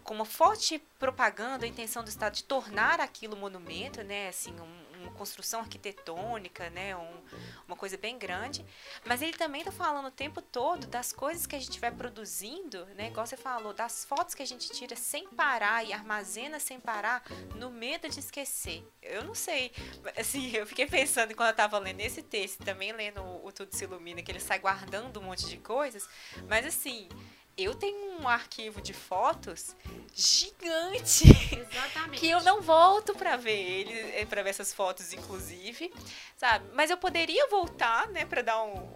com uma forte propaganda, a intenção do Estado de tornar aquilo monumento, né, assim, um, uma construção arquitetônica, né, um, uma coisa bem grande. Mas ele também está falando o tempo todo das coisas que a gente vai produzindo, né, igual você falou, das fotos que a gente tira sem parar e armazena sem parar, no medo de esquecer. Eu não sei, assim, [laughs] eu fiquei pensando enquanto eu estava lendo esse texto, também lendo o Tudo Se Ilumina, que ele sai guardando um monte de coisas, mas assim eu tenho um arquivo de fotos gigante Exatamente. que eu não volto para ver ele, eh, para ver essas fotos inclusive, sabe? Mas eu poderia voltar, né, para dar um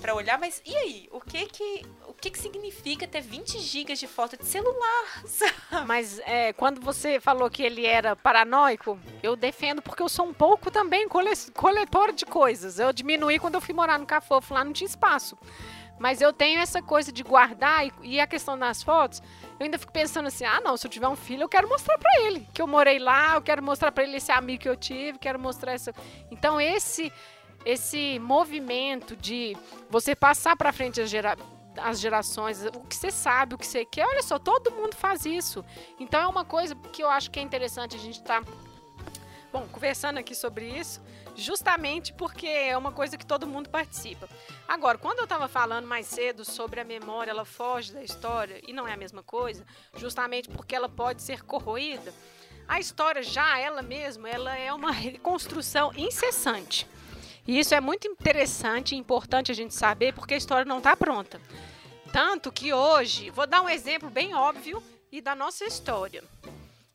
para olhar, mas e aí? O que que o que que significa ter 20 gigas de foto de celular? [laughs] Sabe? Mas é, quando você falou que ele era paranoico, eu defendo porque eu sou um pouco também coletor de coisas. Eu diminuí quando eu fui morar no Cafofo, lá não tinha espaço. Mas eu tenho essa coisa de guardar e, e, a questão das fotos, eu ainda fico pensando assim: ah, não, se eu tiver um filho, eu quero mostrar para ele que eu morei lá, eu quero mostrar para ele esse amigo que eu tive, quero mostrar essa. Então, esse esse movimento de você passar para frente as, gera... as gerações, o que você sabe, o que você quer, olha só, todo mundo faz isso. Então, é uma coisa que eu acho que é interessante a gente estar. Tá Bom, conversando aqui sobre isso, justamente porque é uma coisa que todo mundo participa. Agora, quando eu estava falando mais cedo sobre a memória, ela foge da história e não é a mesma coisa, justamente porque ela pode ser corroída. A história já ela mesma, ela é uma reconstrução incessante. E isso é muito interessante e importante a gente saber, porque a história não está pronta. Tanto que hoje, vou dar um exemplo bem óbvio e da nossa história.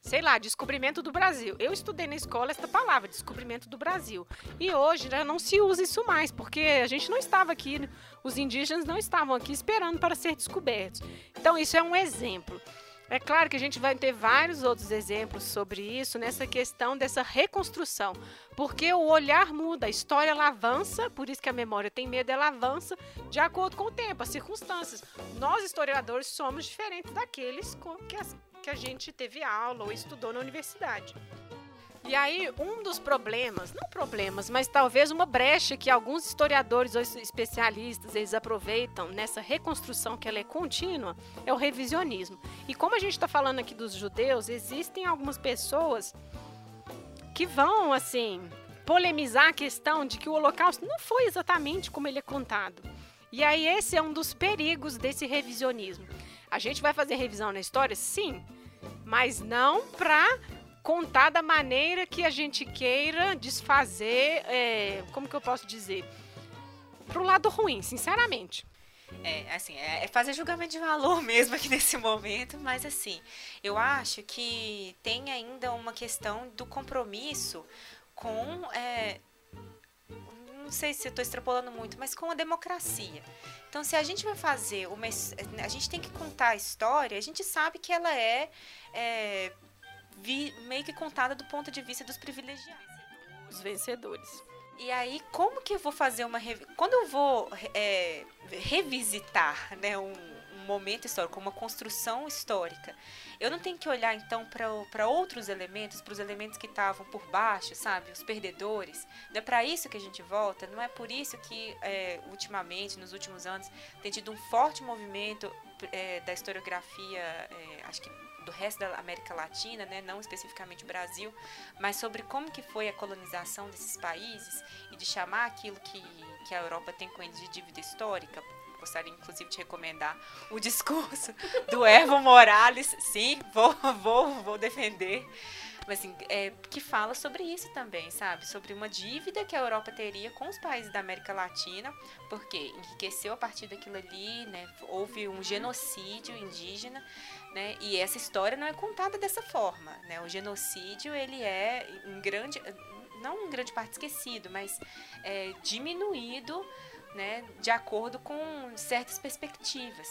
Sei lá, descobrimento do Brasil. Eu estudei na escola esta palavra, descobrimento do Brasil. E hoje já não se usa isso mais, porque a gente não estava aqui, os indígenas não estavam aqui esperando para ser descobertos. Então, isso é um exemplo. É claro que a gente vai ter vários outros exemplos sobre isso nessa questão dessa reconstrução, porque o olhar muda, a história ela avança, por isso que a memória tem medo, ela avança de acordo com o tempo, as circunstâncias. Nós historiadores somos diferentes daqueles que, as, que a gente teve aula ou estudou na universidade. E aí, um dos problemas, não problemas, mas talvez uma brecha que alguns historiadores ou especialistas eles aproveitam nessa reconstrução que ela é contínua, é o revisionismo. E como a gente está falando aqui dos judeus, existem algumas pessoas que vão, assim, polemizar a questão de que o Holocausto não foi exatamente como ele é contado. E aí, esse é um dos perigos desse revisionismo. A gente vai fazer revisão na história? Sim, mas não para contar da maneira que a gente queira desfazer, é, como que eu posso dizer, pro lado ruim, sinceramente. É, assim, é, é fazer julgamento de valor [laughs] mesmo aqui nesse momento, mas assim, eu acho que tem ainda uma questão do compromisso com é, não sei se eu estou extrapolando muito, mas com a democracia. Então, se a gente vai fazer uma. A gente tem que contar a história, a gente sabe que ela é, é vi, meio que contada do ponto de vista dos privilegiados. Os vencedores. E aí, como que eu vou fazer uma. Quando eu vou é, revisitar né, um, um, momento histórico, uma construção histórica, eu não tenho que olhar então para outros elementos, para os elementos que estavam por baixo, sabe? Os perdedores. Não é para isso que a gente volta, não é por isso que, é, ultimamente, nos últimos anos, tem tido um forte movimento é, da historiografia, é, acho que do resto da América Latina, né, não especificamente o Brasil, mas sobre como que foi a colonização desses países e de chamar aquilo que, que a Europa tem com eles de dívida histórica. Gostaria, inclusive, de recomendar o discurso [laughs] do Evo Morales. Sim, vou, vou, vou defender mas assim, é, que fala sobre isso também, sabe? Sobre uma dívida que a Europa teria com os países da América Latina, porque enriqueceu a partir daquilo ali, né? Houve um genocídio indígena, né? E essa história não é contada dessa forma, né? O genocídio, ele é em grande, não em grande parte esquecido, mas é, diminuído, né? De acordo com certas perspectivas.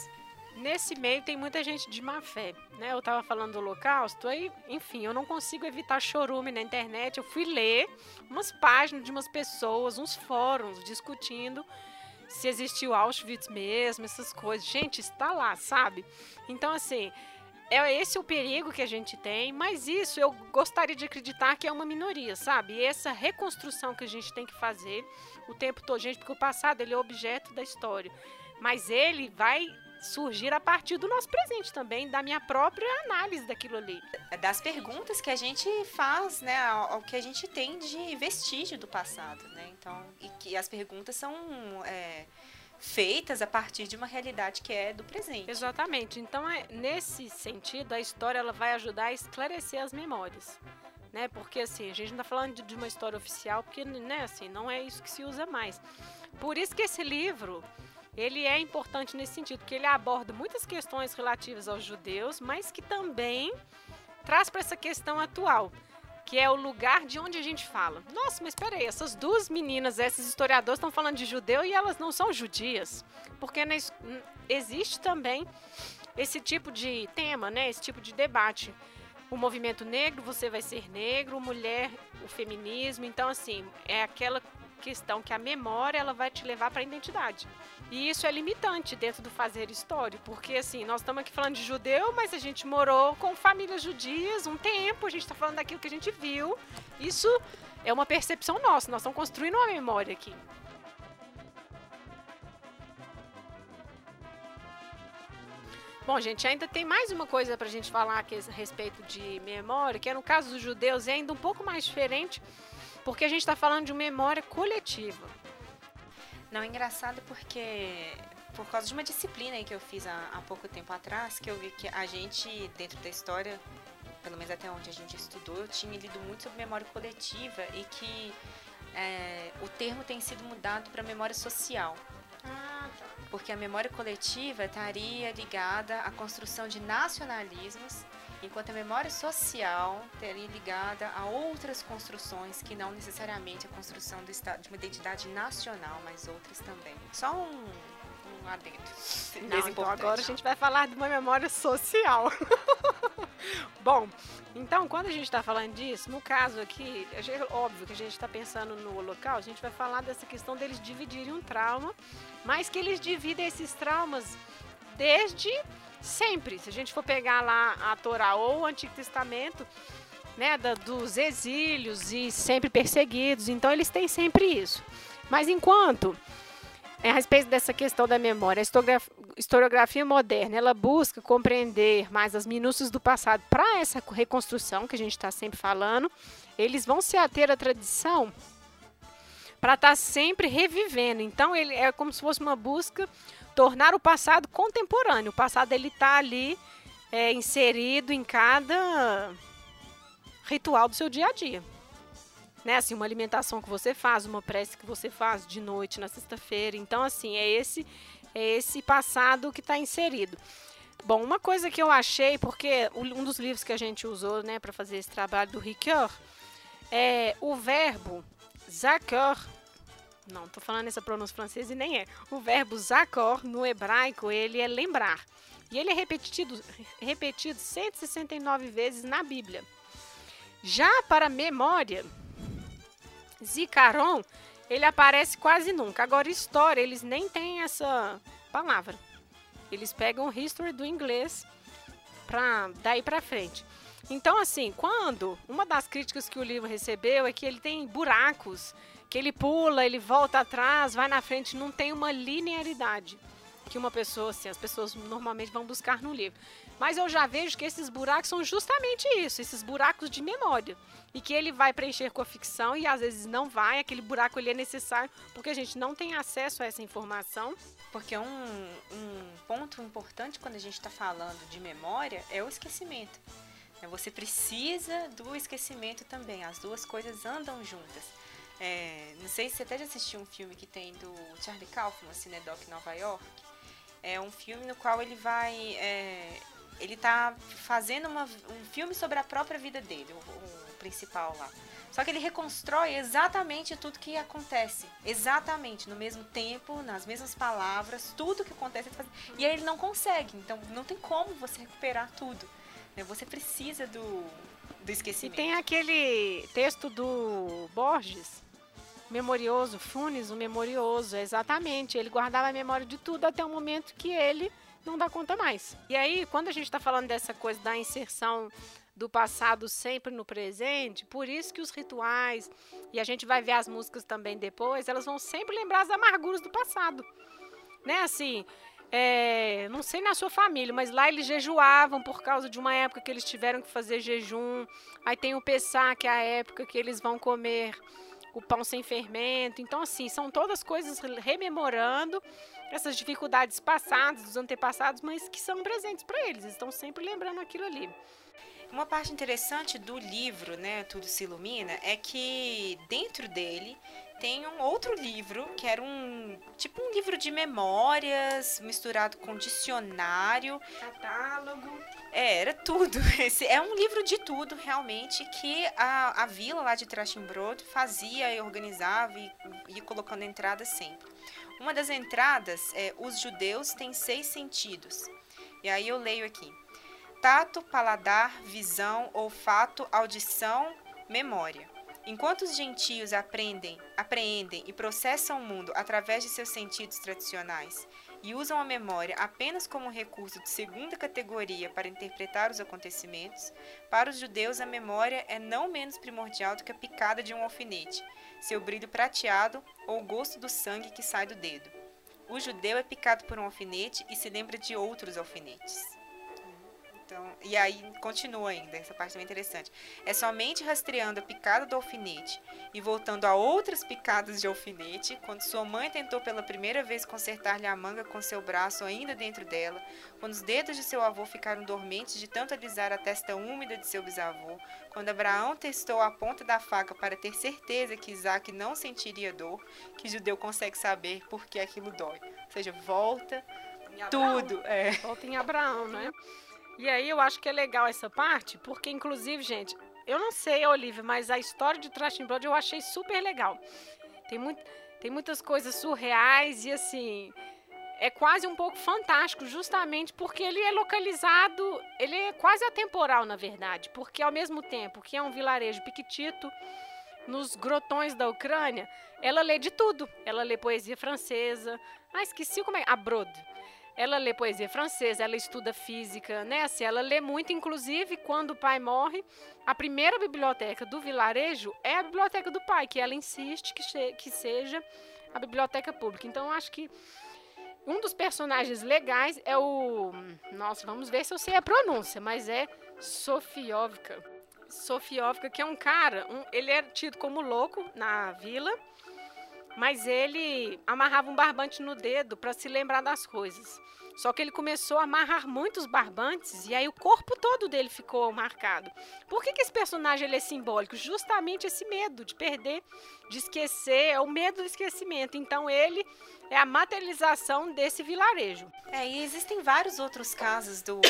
Nesse meio tem muita gente de má fé, né? Eu tava falando do holocausto, aí, enfim, eu não consigo evitar chorume na internet. Eu fui ler umas páginas de umas pessoas, uns fóruns discutindo se existiu Auschwitz mesmo, essas coisas. Gente, está lá, sabe? Então, assim, é esse o perigo que a gente tem, mas isso eu gostaria de acreditar que é uma minoria, sabe? E essa reconstrução que a gente tem que fazer o tempo todo, gente, porque o passado ele é objeto da história, mas ele vai surgir a partir do nosso presente também, da minha própria análise daquilo ali. Das perguntas que a gente faz, né, ao, que a gente tem de vestígio do passado, né? Então, e que as perguntas são é, feitas a partir de uma realidade que é do presente. Exatamente. Então, é, nesse sentido, a história ela vai ajudar a esclarecer as memórias. Né? Porque assim, a gente não está falando de, uma história oficial, porque né, assim, não é isso que se usa mais. Por isso que esse livro, ele é importante nesse sentido, que ele aborda muitas questões relativas aos judeus, mas que também traz para essa questão atual, que é o lugar de onde a gente fala. Nossa, mas espera aí, essas duas meninas, esses historiadores estão falando de judeu e elas não são judias, porque na, existe também esse tipo de tema, né? Esse tipo de debate. O movimento negro, você vai ser negro, mulher, o feminismo. Então, assim, é aquela questão que a memória ela vai te levar para a identidade. E isso é limitante dentro do fazer histórico, porque assim, nós estamos aqui falando de judeu, mas a gente morou com famílias judias um tempo, a gente está falando daquilo que a gente viu. Isso é uma percepção nossa, nós estamos construindo uma memória aqui. Bom, gente, ainda tem mais uma coisa para a gente falar aqui a respeito de memória, que é no caso dos judeus é ainda um pouco mais diferente, porque a gente está falando de uma memória coletiva. Não, é engraçado porque por causa de uma disciplina que eu fiz há, há, pouco tempo atrás, que eu vi que a gente, dentro da história, pelo menos até onde a gente estudou, eu tinha lido muito sobre memória coletiva e que é, o termo tem sido mudado para memória social. Ah. Porque a memória coletiva estaria ligada à construção de nacionalismos, enquanto a memória social estaria ligada a outras construções que não necessariamente a construção do estado, de uma identidade nacional, mas outras também. Só um, um adendo. Não, então agora a gente vai falar de uma memória social. [laughs] [laughs] Bom, então quando a gente está falando disso, no caso aqui, é óbvio que a gente está pensando no local, a gente vai falar dessa questão deles dividirem um trauma, mas que eles dividem esses traumas desde sempre. Se a gente for pegar lá a Torá ou o Antigo Testamento, né, da, dos exílios e sempre perseguidos, então eles têm sempre isso. Mas enquanto a respeito dessa questão da memória, a historiografia moderna, ela busca compreender mais as minúcias do passado para essa reconstrução que a gente está sempre falando. Eles vão se ater à tradição para estar tá sempre revivendo. Então, ele é como se fosse uma busca tornar o passado contemporâneo. O passado ele está ali é, inserido em cada ritual do seu dia a dia né? Assim, uma alimentação que você faz, uma prece que você faz de noite na sexta-feira. Então, assim, é esse é esse passado que está inserido. Bom, uma coisa que eu achei, porque um dos livros que a gente usou, né, para fazer esse trabalho do Ricoeur, é o verbo zakor. Não, tô falando essa pronúncia francesa e nem é. O verbo zakor no hebraico, ele é lembrar. E ele é repetido, repetido 169 vezes na Bíblia. Já para memória, Zicaron, ele aparece quase nunca. Agora, história, eles nem têm essa palavra. Eles pegam history do inglês para daí para frente. Então, assim, quando uma das críticas que o livro recebeu é que ele tem buracos, que ele pula, ele volta atrás, vai na frente, não tem uma linearidade que uma pessoa, assim, as pessoas normalmente vão buscar no livro. Mas eu já vejo que esses buracos são justamente isso, esses buracos de memória. E que ele vai preencher com a ficção e às vezes não vai, aquele buraco ele é necessário porque a gente não tem acesso a essa informação. Porque um, um ponto importante quando a gente está falando de memória é o esquecimento. É, você precisa do esquecimento também, as duas coisas andam juntas. É, não sei se você até já assistiu um filme que tem do Charlie Kaufman, Cinedoc Nova York. É um filme no qual ele vai. É, ele tá fazendo uma, um filme sobre a própria vida dele, o, principal lá. Só que ele reconstrói exatamente tudo que acontece. Exatamente, no mesmo tempo, nas mesmas palavras, tudo que acontece. E aí ele não consegue. Então não tem como você recuperar tudo. Né? Você precisa do, do esquecimento. E tem aquele texto do Borges, memorioso, Funes, o memorioso, exatamente. Ele guardava a memória de tudo até o momento que ele não dá conta mais. E aí, quando a gente está falando dessa coisa da inserção do passado sempre no presente, por isso que os rituais, e a gente vai ver as músicas também depois, elas vão sempre lembrar as amarguras do passado. Né, assim, é, não sei na sua família, mas lá eles jejuavam por causa de uma época que eles tiveram que fazer jejum. Aí tem o Pessá, que é a época que eles vão comer o pão sem fermento. Então, assim, são todas coisas rememorando essas dificuldades passadas, dos antepassados, mas que são presentes para eles, estão sempre lembrando aquilo ali. Uma parte interessante do livro, né, Tudo se Ilumina, é que dentro dele tem um outro livro, que era um tipo um livro de memórias misturado com dicionário, catálogo. É, era tudo. [laughs] Esse é um livro de tudo, realmente, que a, a vila lá de Trachimbrod fazia e organizava e ia colocando entradas sempre. Uma das entradas é: os judeus têm seis sentidos. E aí eu leio aqui: tato, paladar, visão, olfato, audição, memória. Enquanto os gentios aprendem, apreendem e processam o mundo através de seus sentidos tradicionais e usam a memória apenas como recurso de segunda categoria para interpretar os acontecimentos, para os judeus a memória é não menos primordial do que a picada de um alfinete, seu brilho prateado ou o gosto do sangue que sai do dedo. O judeu é picado por um alfinete e se lembra de outros alfinetes. Então, e aí continua ainda, essa parte também interessante. É somente rastreando a picada do alfinete e voltando a outras picadas de alfinete, quando sua mãe tentou pela primeira vez consertar-lhe a manga com seu braço ainda dentro dela, quando os dedos de seu avô ficaram dormentes de tanto alisar a testa úmida de seu bisavô, quando Abraão testou a ponta da faca para ter certeza que Isaac não sentiria dor, que judeu consegue saber por que aquilo dói. Ou seja, volta tudo. É. Volta em Abraão, né? E aí eu acho que é legal essa parte, porque inclusive, gente, eu não sei, Olivia, mas a história de Trash Blood eu achei super legal. Tem, muito, tem muitas coisas surreais e assim, é quase um pouco fantástico, justamente porque ele é localizado, ele é quase atemporal, na verdade, porque ao mesmo tempo que é um vilarejo piquitito, nos grotões da Ucrânia, ela lê de tudo. Ela lê poesia francesa. Ah, esqueci como é. A Brode ela lê poesia francesa, ela estuda física, né? Assim, ela lê muito, inclusive, quando o pai morre, a primeira biblioteca do vilarejo é a biblioteca do pai, que ela insiste que, que seja a biblioteca pública. Então, acho que um dos personagens legais é o. Nossa, vamos ver se eu sei a pronúncia, mas é Sofiovka. Sofiovka, que é um cara, um, ele é tido como louco na vila mas ele amarrava um barbante no dedo para se lembrar das coisas. Só que ele começou a amarrar muitos barbantes e aí o corpo todo dele ficou marcado. Por que, que esse personagem ele é simbólico? Justamente esse medo de perder, de esquecer, é o medo do esquecimento. Então ele é a materialização desse vilarejo. É, e existem vários outros casos do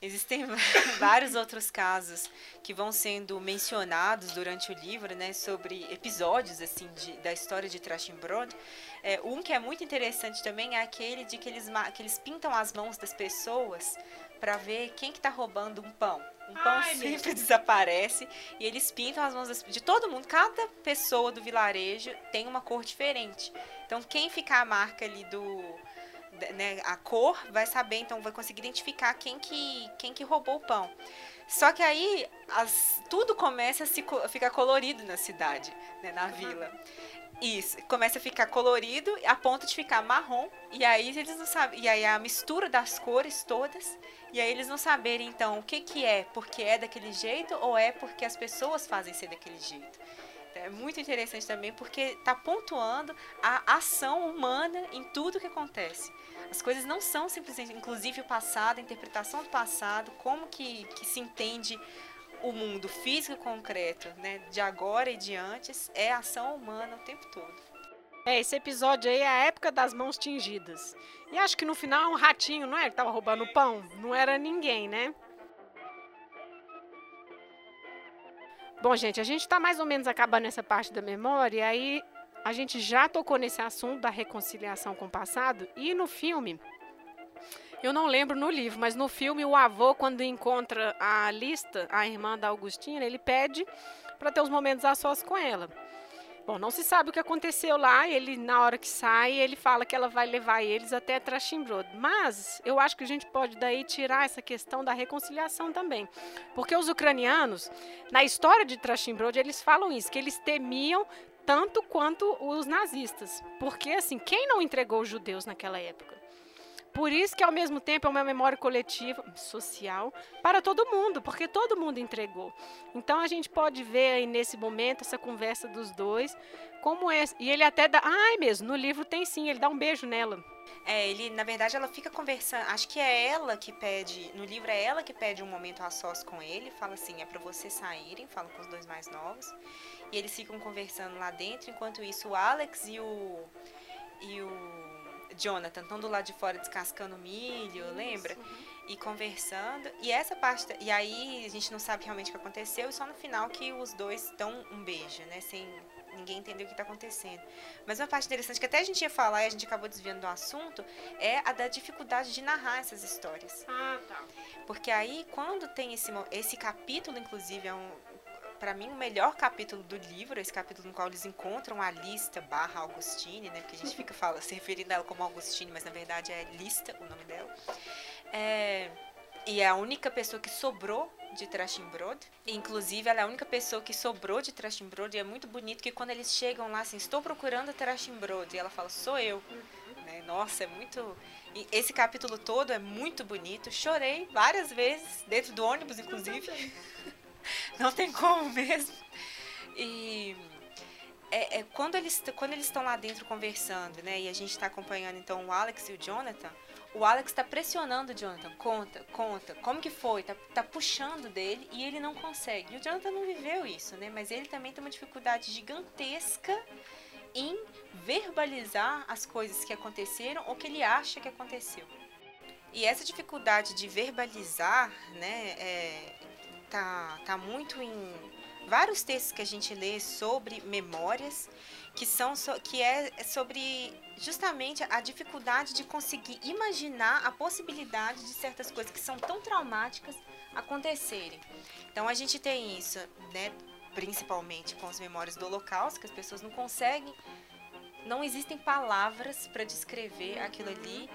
Existem [laughs] vários outros casos que vão sendo mencionados durante o livro, né, sobre episódios assim de, da história de Trashimbrod. É, um que é muito interessante também é aquele de que eles, que eles pintam as mãos das pessoas para ver quem que está roubando um pão. Um pão Ai, sempre [laughs] desaparece e eles pintam as mãos das, de todo mundo. Cada pessoa do vilarejo tem uma cor diferente. Então quem ficar a marca ali do né, a cor, vai saber, então vai conseguir identificar quem que, quem que roubou o pão. Só que aí as, tudo começa a se, ficar colorido na cidade, né, na vila. Isso, começa a ficar colorido a ponto de ficar marrom, e aí eles não sabem, e aí a mistura das cores todas, e aí eles não saberem então o que que é, porque é daquele jeito ou é porque as pessoas fazem ser daquele jeito. É muito interessante também porque está pontuando a ação humana em tudo que acontece. As coisas não são simplesmente, inclusive o passado, a interpretação do passado, como que, que se entende o mundo físico concreto, né, de agora e de antes, é ação humana o tempo todo. É, esse episódio aí é a época das mãos tingidas. E acho que no final é um ratinho, não é? Que tava roubando pão? Não era ninguém, né? Bom, gente, a gente está mais ou menos acabando essa parte da memória, e aí a gente já tocou nesse assunto da reconciliação com o passado, e no filme, eu não lembro no livro, mas no filme o avô, quando encontra a lista, a irmã da Augustina, ele pede para ter os momentos a sós com ela. Bom, não se sabe o que aconteceu lá. Ele, na hora que sai, ele fala que ela vai levar eles até Trashimbrod. Mas eu acho que a gente pode daí tirar essa questão da reconciliação também. Porque os ucranianos, na história de Trashimbrod, eles falam isso, que eles temiam tanto quanto os nazistas. Porque, assim, quem não entregou os judeus naquela época? Por isso que ao mesmo tempo é uma memória coletiva, social, para todo mundo, porque todo mundo entregou. Então a gente pode ver aí nesse momento essa conversa dos dois, como é. E ele até dá. Ai, mesmo, no livro tem sim, ele dá um beijo nela. É, ele, na verdade, ela fica conversando. Acho que é ela que pede. No livro é ela que pede um momento a sós com ele. Fala assim: é para vocês saírem. Fala com os dois mais novos. E eles ficam conversando lá dentro. Enquanto isso, o Alex e o. E o Jonathan estão do lado de fora descascando milho, Isso, lembra? Uhum. E conversando. E essa parte. E aí a gente não sabe realmente o que aconteceu, e só no final que os dois dão um beijo, né? Sem ninguém entender o que está acontecendo. Mas uma parte interessante que até a gente ia falar e a gente acabou desviando do assunto é a da dificuldade de narrar essas histórias. Ah, tá. Porque aí, quando tem esse, esse capítulo, inclusive, é um, para mim, o melhor capítulo do livro, esse capítulo no qual eles encontram a lista barra Augustine, né? Porque a gente fica fala, se referindo a ela como Augustine, mas na verdade é Lista o nome dela. É, e é a única pessoa que sobrou de Trashimbrod. Inclusive, ela é a única pessoa que sobrou de Trashimbrod. E é muito bonito que quando eles chegam lá, assim, estou procurando Trashimbrod. E ela fala, sou eu. Né? Nossa, é muito. Esse capítulo todo é muito bonito. Chorei várias vezes, dentro do ônibus, inclusive. [laughs] Não tem como mesmo. E é, é, quando eles quando eles estão lá dentro conversando, né? E a gente está acompanhando então o Alex e o Jonathan. O Alex está pressionando o Jonathan, conta, conta, como que foi? Tá, tá puxando dele e ele não consegue. E o Jonathan não viveu isso, né? Mas ele também tem uma dificuldade gigantesca em verbalizar as coisas que aconteceram ou que ele acha que aconteceu. E essa dificuldade de verbalizar, né, é, tá, tá muito em vários textos que a gente lê sobre memórias, que são que é sobre justamente a dificuldade de conseguir imaginar a possibilidade de certas coisas que são tão traumáticas acontecerem. Então a gente tem isso, né, principalmente com as memórias do Holocausto, que as pessoas não conseguem, não existem palavras para descrever aquilo ali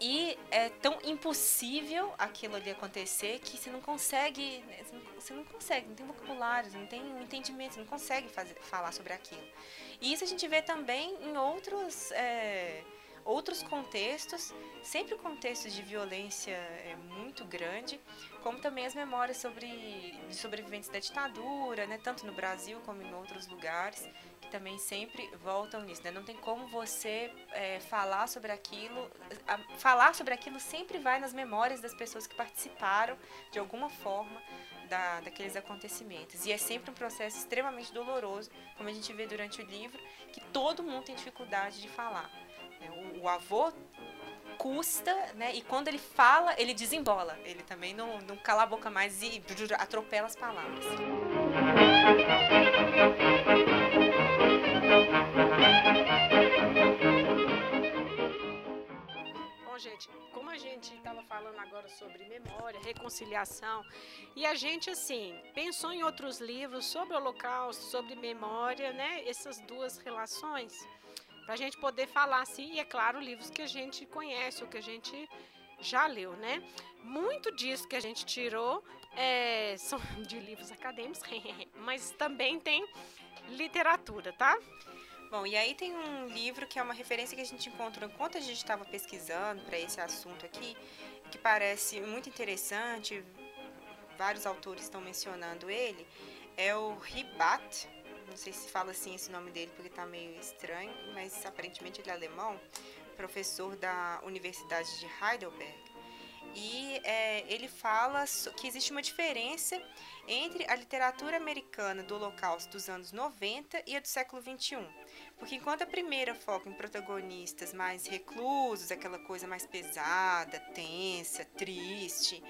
e é tão impossível aquilo ali acontecer que você não consegue, né, você não consegue, não tem vocabulário, não tem um entendimento, você não consegue fazer, falar sobre aquilo. E isso a gente vê também em outros, é, outros contextos, sempre contextos de violência é, muito grande, como também as memórias sobre de sobreviventes da ditadura, né, tanto no Brasil como em outros lugares também sempre voltam nisso, né? Não tem como você é, falar sobre aquilo. A, falar sobre aquilo sempre vai nas memórias das pessoas que participaram de alguma forma da, daqueles acontecimentos. E é sempre um processo extremamente doloroso, como a gente vê durante o livro, que todo mundo tem dificuldade de falar. Né? O, avô custa, né? E quando ele fala, ele desembola. Ele também não, não cala a boca mais e atropela as palavras. Bom, gente, como a gente estava falando agora sobre memória, reconciliação, e a gente, assim, pensou em outros livros sobre o Holocausto, sobre memória, né? Essas duas relações, para a gente poder falar, assim, e é claro, livros que a gente conhece, ou que a gente já leu, né? Muito disso que a gente tirou é, são [laughs] de livros acadêmicos, [laughs] mas também tem literatura, tá? Bom, e aí tem um livro que é uma referência que a gente encontrou enquanto a gente estava pesquisando para esse assunto aqui, que parece muito interessante, vários autores estão mencionando ele, é o Ribat, não sei se fala assim esse nome dele porque está meio estranho, mas aparentemente ele é alemão, professor da Universidade de Heidelberg. E é, ele fala que existe uma diferença entre a literatura americana do Holocausto dos anos 90 e a do século 21. Porque enquanto a primeira foca em protagonistas mais reclusos, aquela coisa mais pesada, tensa, triste,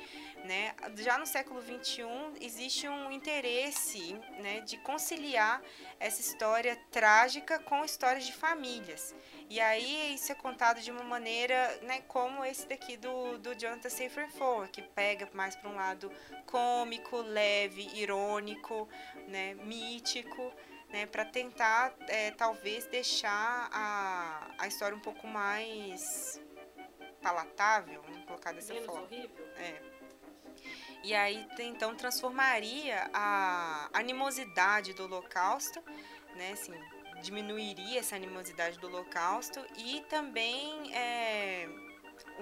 né? Já no século XXI existe um interesse né, de conciliar essa história trágica com histórias de famílias. E aí isso é contado de uma maneira né, como esse daqui do, do Jonathan Seyfried Ford, que pega mais para um lado cômico, leve, irônico, né, mítico né, para tentar é, talvez deixar a, a história um pouco mais palatável, vamos colocar dessa Menos forma. horrível. É. E aí então transformaria a animosidade do Holocausto, né, assim, diminuiria essa animosidade do Holocausto e também é,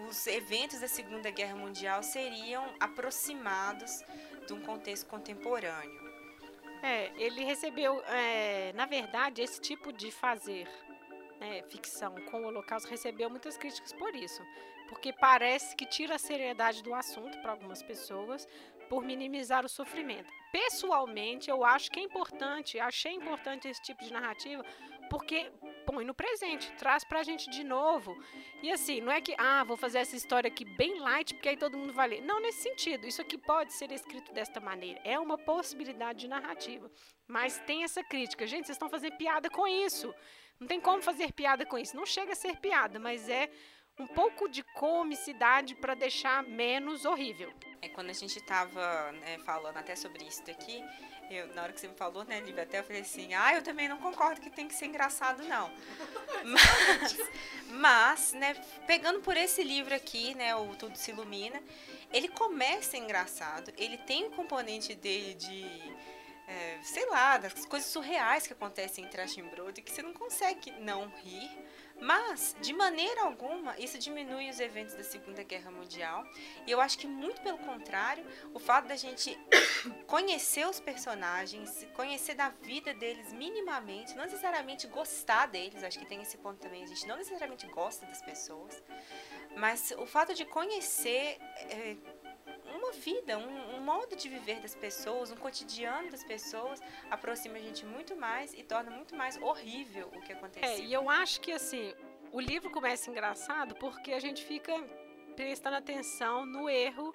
os eventos da Segunda Guerra Mundial seriam aproximados de um contexto contemporâneo. É, ele recebeu, é, na verdade, esse tipo de fazer né, ficção com o Holocausto recebeu muitas críticas por isso, porque parece que tira a seriedade do assunto para algumas pessoas por minimizar o sofrimento. Pessoalmente, eu acho que é importante, achei importante esse tipo de narrativa, porque põe no presente, traz pra gente de novo. E assim, não é que, ah, vou fazer essa história aqui bem light, porque aí todo mundo vai ler. Não nesse sentido. Isso aqui pode ser escrito desta maneira. É uma possibilidade de narrativa. Mas tem essa crítica. Gente, vocês estão fazendo piada com isso. Não tem como fazer piada com isso. Não chega a ser piada, mas é um pouco de comicidade para deixar menos horrível. É quando a gente estava né, falando até sobre isso daqui, eu, na hora que você me falou, né, Lívia, até eu falei assim, ah, eu também não concordo que tem que ser engraçado, não. [laughs] mas, mas, né, pegando por esse livro aqui, né, o Tudo Se Ilumina, ele começa engraçado, ele tem o um componente dele de... É, sei lá, das coisas surreais que acontecem em Trashing e que você não consegue não rir. Mas, de maneira alguma, isso diminui os eventos da Segunda Guerra Mundial. E eu acho que, muito pelo contrário, o fato da gente [coughs] conhecer os personagens, conhecer da vida deles minimamente, não necessariamente gostar deles, acho que tem esse ponto também, a gente não necessariamente gosta das pessoas, mas o fato de conhecer. É, uma vida, um, um, modo de viver das pessoas, um cotidiano das pessoas, aproxima a gente muito mais e torna muito mais horrível o que aconteceu. É, e eu acho que assim, o livro começa engraçado porque a gente fica prestando atenção no erro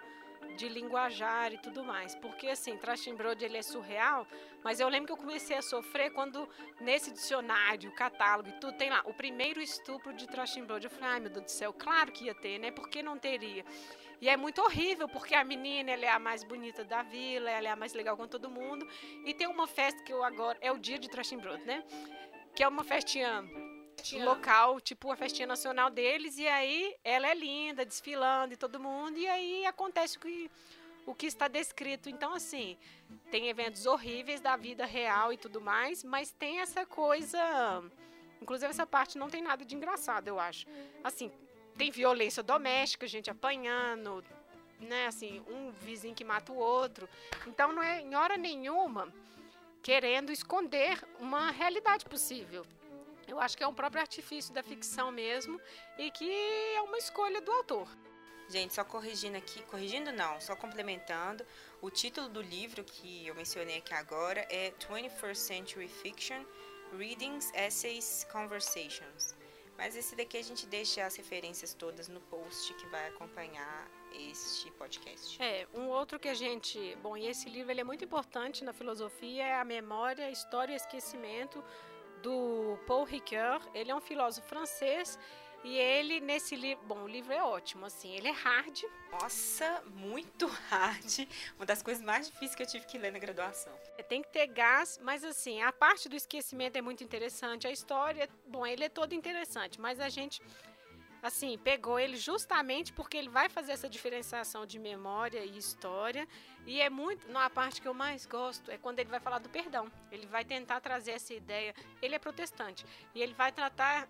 de linguajar e tudo mais. Porque assim, Trashtenbrod ele é surreal, mas eu lembro que eu comecei a sofrer quando nesse dicionário, catálogo e tudo tem lá o primeiro estupro de Trashtenbrod. Eu falei: "Ai, meu Deus do céu, claro que ia ter, né? Por que não teria?" E é muito horrível, porque a menina ela é a mais bonita da vila, ela é a mais legal com todo mundo. E tem uma festa que eu agora. É o dia de Trashtenbrod, né? Que é uma festinha local, tipo a festinha nacional deles, e aí ela é linda, desfilando e todo mundo, e aí acontece o que, o que está descrito. Então, assim, tem eventos horríveis da vida real e tudo mais, mas tem essa coisa. Inclusive, essa parte não tem nada de engraçado, eu acho. Assim, tem violência doméstica, gente apanhando, né? Assim, um vizinho que mata o outro. Então, não é em hora nenhuma querendo esconder uma realidade possível. Eu acho que é um próprio artifício da ficção mesmo e que é uma escolha do autor. Gente, só corrigindo aqui, corrigindo não, só complementando, o título do livro que eu mencionei aqui agora é 21st Century Fiction, Readings, Essays, Conversations. Mas esse daqui a gente deixa as referências todas no post que vai acompanhar este podcast. É, um outro que a gente, bom, e esse livro ele é muito importante na filosofia é a memória, história e esquecimento do Paul Ricoeur. Ele é um filósofo francês e ele, nesse livro, bom, o livro é ótimo, assim, ele é hard. Nossa, muito [laughs] hard. Uma das coisas mais difíceis que eu tive que ler na graduação. É, tem que ter gás, mas assim, a parte do esquecimento é muito interessante. A história, bom, ele é todo interessante, mas a gente, assim, pegou ele justamente porque ele vai fazer essa diferenciação de memória e história. E é muito, não, a parte que eu mais gosto é quando ele vai falar do perdão. Ele vai tentar trazer essa ideia. Ele é protestante e ele vai tratar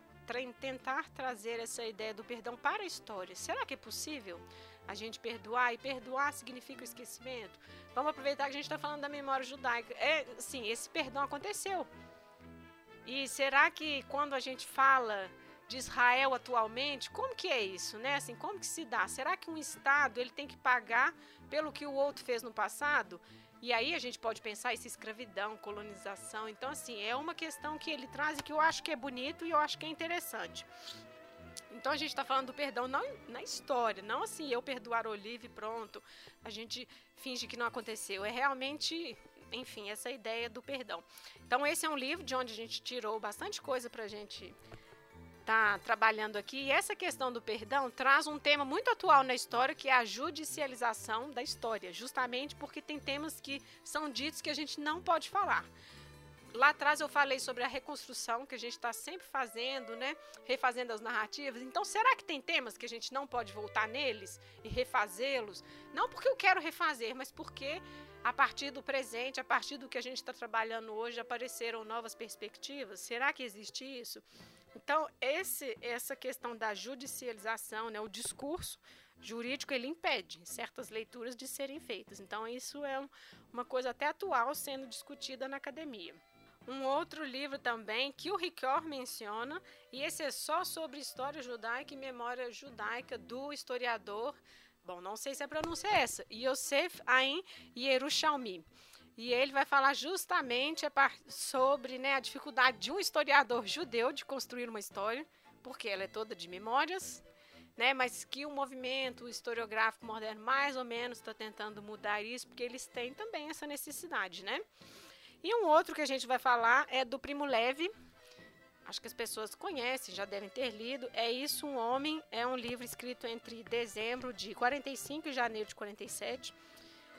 tentar trazer essa ideia do perdão para a história. Será que é possível a gente perdoar? E perdoar significa o esquecimento? Vamos aproveitar que a gente está falando da memória judaica. É, sim, esse perdão aconteceu. E será que quando a gente fala de Israel atualmente, como que é isso, né? Assim, como que se dá? Será que um estado ele tem que pagar pelo que o outro fez no passado? E aí a gente pode pensar essa escravidão, colonização. Então, assim, é uma questão que ele traz e que eu acho que é bonito e eu acho que é interessante. Então a gente está falando do perdão não na história, não assim eu perdoar Olive pronto, a gente finge que não aconteceu. É realmente, enfim, essa ideia do perdão. Então esse é um livro de onde a gente tirou bastante coisa para a gente está trabalhando aqui. E essa questão do perdão traz um tema muito atual na história, que é a judicialização da história, justamente porque tem temas que são ditos que a gente não pode falar. Lá atrás eu falei sobre a reconstrução que a gente está sempre fazendo, né? Refazendo as narrativas. Então, será que tem temas que a gente não pode voltar neles e refazê-los? Não porque eu quero refazer, mas porque a partir do presente, a partir do que a gente está trabalhando hoje, apareceram novas perspectivas. Será que existe isso? Então, esse, essa questão da judicialização, né, o discurso jurídico, ele impede certas leituras de serem feitas. Então, isso é uma coisa até atual sendo discutida na academia. Um outro livro também que o Ricoeur menciona, e esse é só sobre história judaica e memória judaica do historiador, bom, não sei se a pronúncia é essa, Yosef Ain Yerushalmi. E ele vai falar justamente sobre né, a dificuldade de um historiador judeu de construir uma história, porque ela é toda de memórias, né, mas que o movimento historiográfico moderno mais ou menos está tentando mudar isso, porque eles têm também essa necessidade. Né? E um outro que a gente vai falar é do Primo Levi. Acho que as pessoas conhecem, já devem ter lido. É Isso, um Homem. É um livro escrito entre dezembro de 45 e janeiro de 47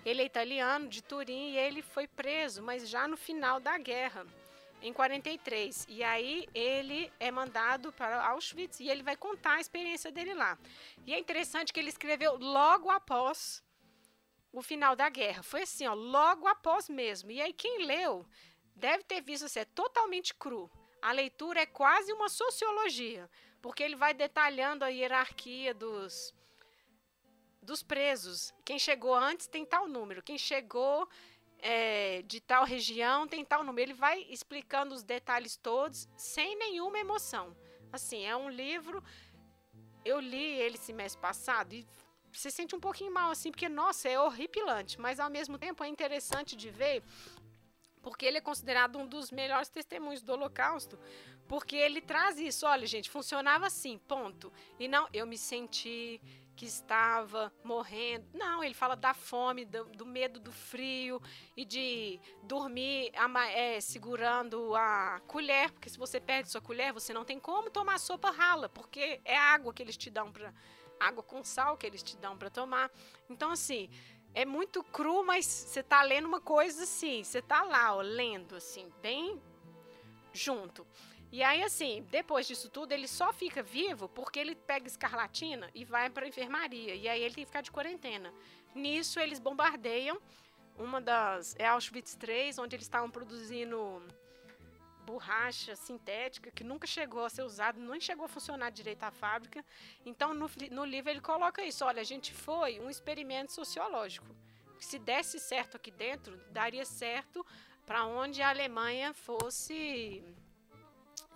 ele é italiano, de Turim, e ele foi preso, mas já no final da guerra, em 43. E aí ele é mandado para Auschwitz e ele vai contar a experiência dele lá. E é interessante que ele escreveu logo após o final da guerra. Foi assim, ó, logo após mesmo. E aí quem leu deve ter visto assim, é totalmente cru. A leitura é quase uma sociologia, porque ele vai detalhando a hierarquia dos dos presos. Quem chegou antes tem tal número, quem chegou é, de tal região tem tal número. Ele vai explicando os detalhes todos sem nenhuma emoção. Assim, é um livro. Eu li ele mês passado e se sente um pouquinho mal, assim, porque, nossa, é horripilante, mas ao mesmo tempo é interessante de ver, porque ele é considerado um dos melhores testemunhos do Holocausto, porque ele traz isso. Olha, gente, funcionava assim, ponto. E não, eu me senti que estava morrendo. Não, ele fala da fome, do, do medo do frio e de dormir é, segurando a colher, porque se você perde sua colher, você não tem como tomar sopa rala, porque é água que eles te dão para água com sal que eles te dão para tomar. Então, assim, é muito cru, mas você tá lendo uma coisa assim, você tá lá, ó, lendo, assim, bem junto. E aí, assim, depois disso tudo, ele só fica vivo porque ele pega escarlatina e vai pra enfermaria. E aí ele tem que ficar de quarentena. Nisso, eles bombardeiam uma das. É Auschwitz 3, onde eles estavam produzindo borracha sintética que nunca chegou a ser usada, nem chegou a funcionar direito a fábrica. Então, no, no livro, ele coloca isso: olha, a gente foi um experimento sociológico. Se desse certo aqui dentro, daria certo para onde a Alemanha fosse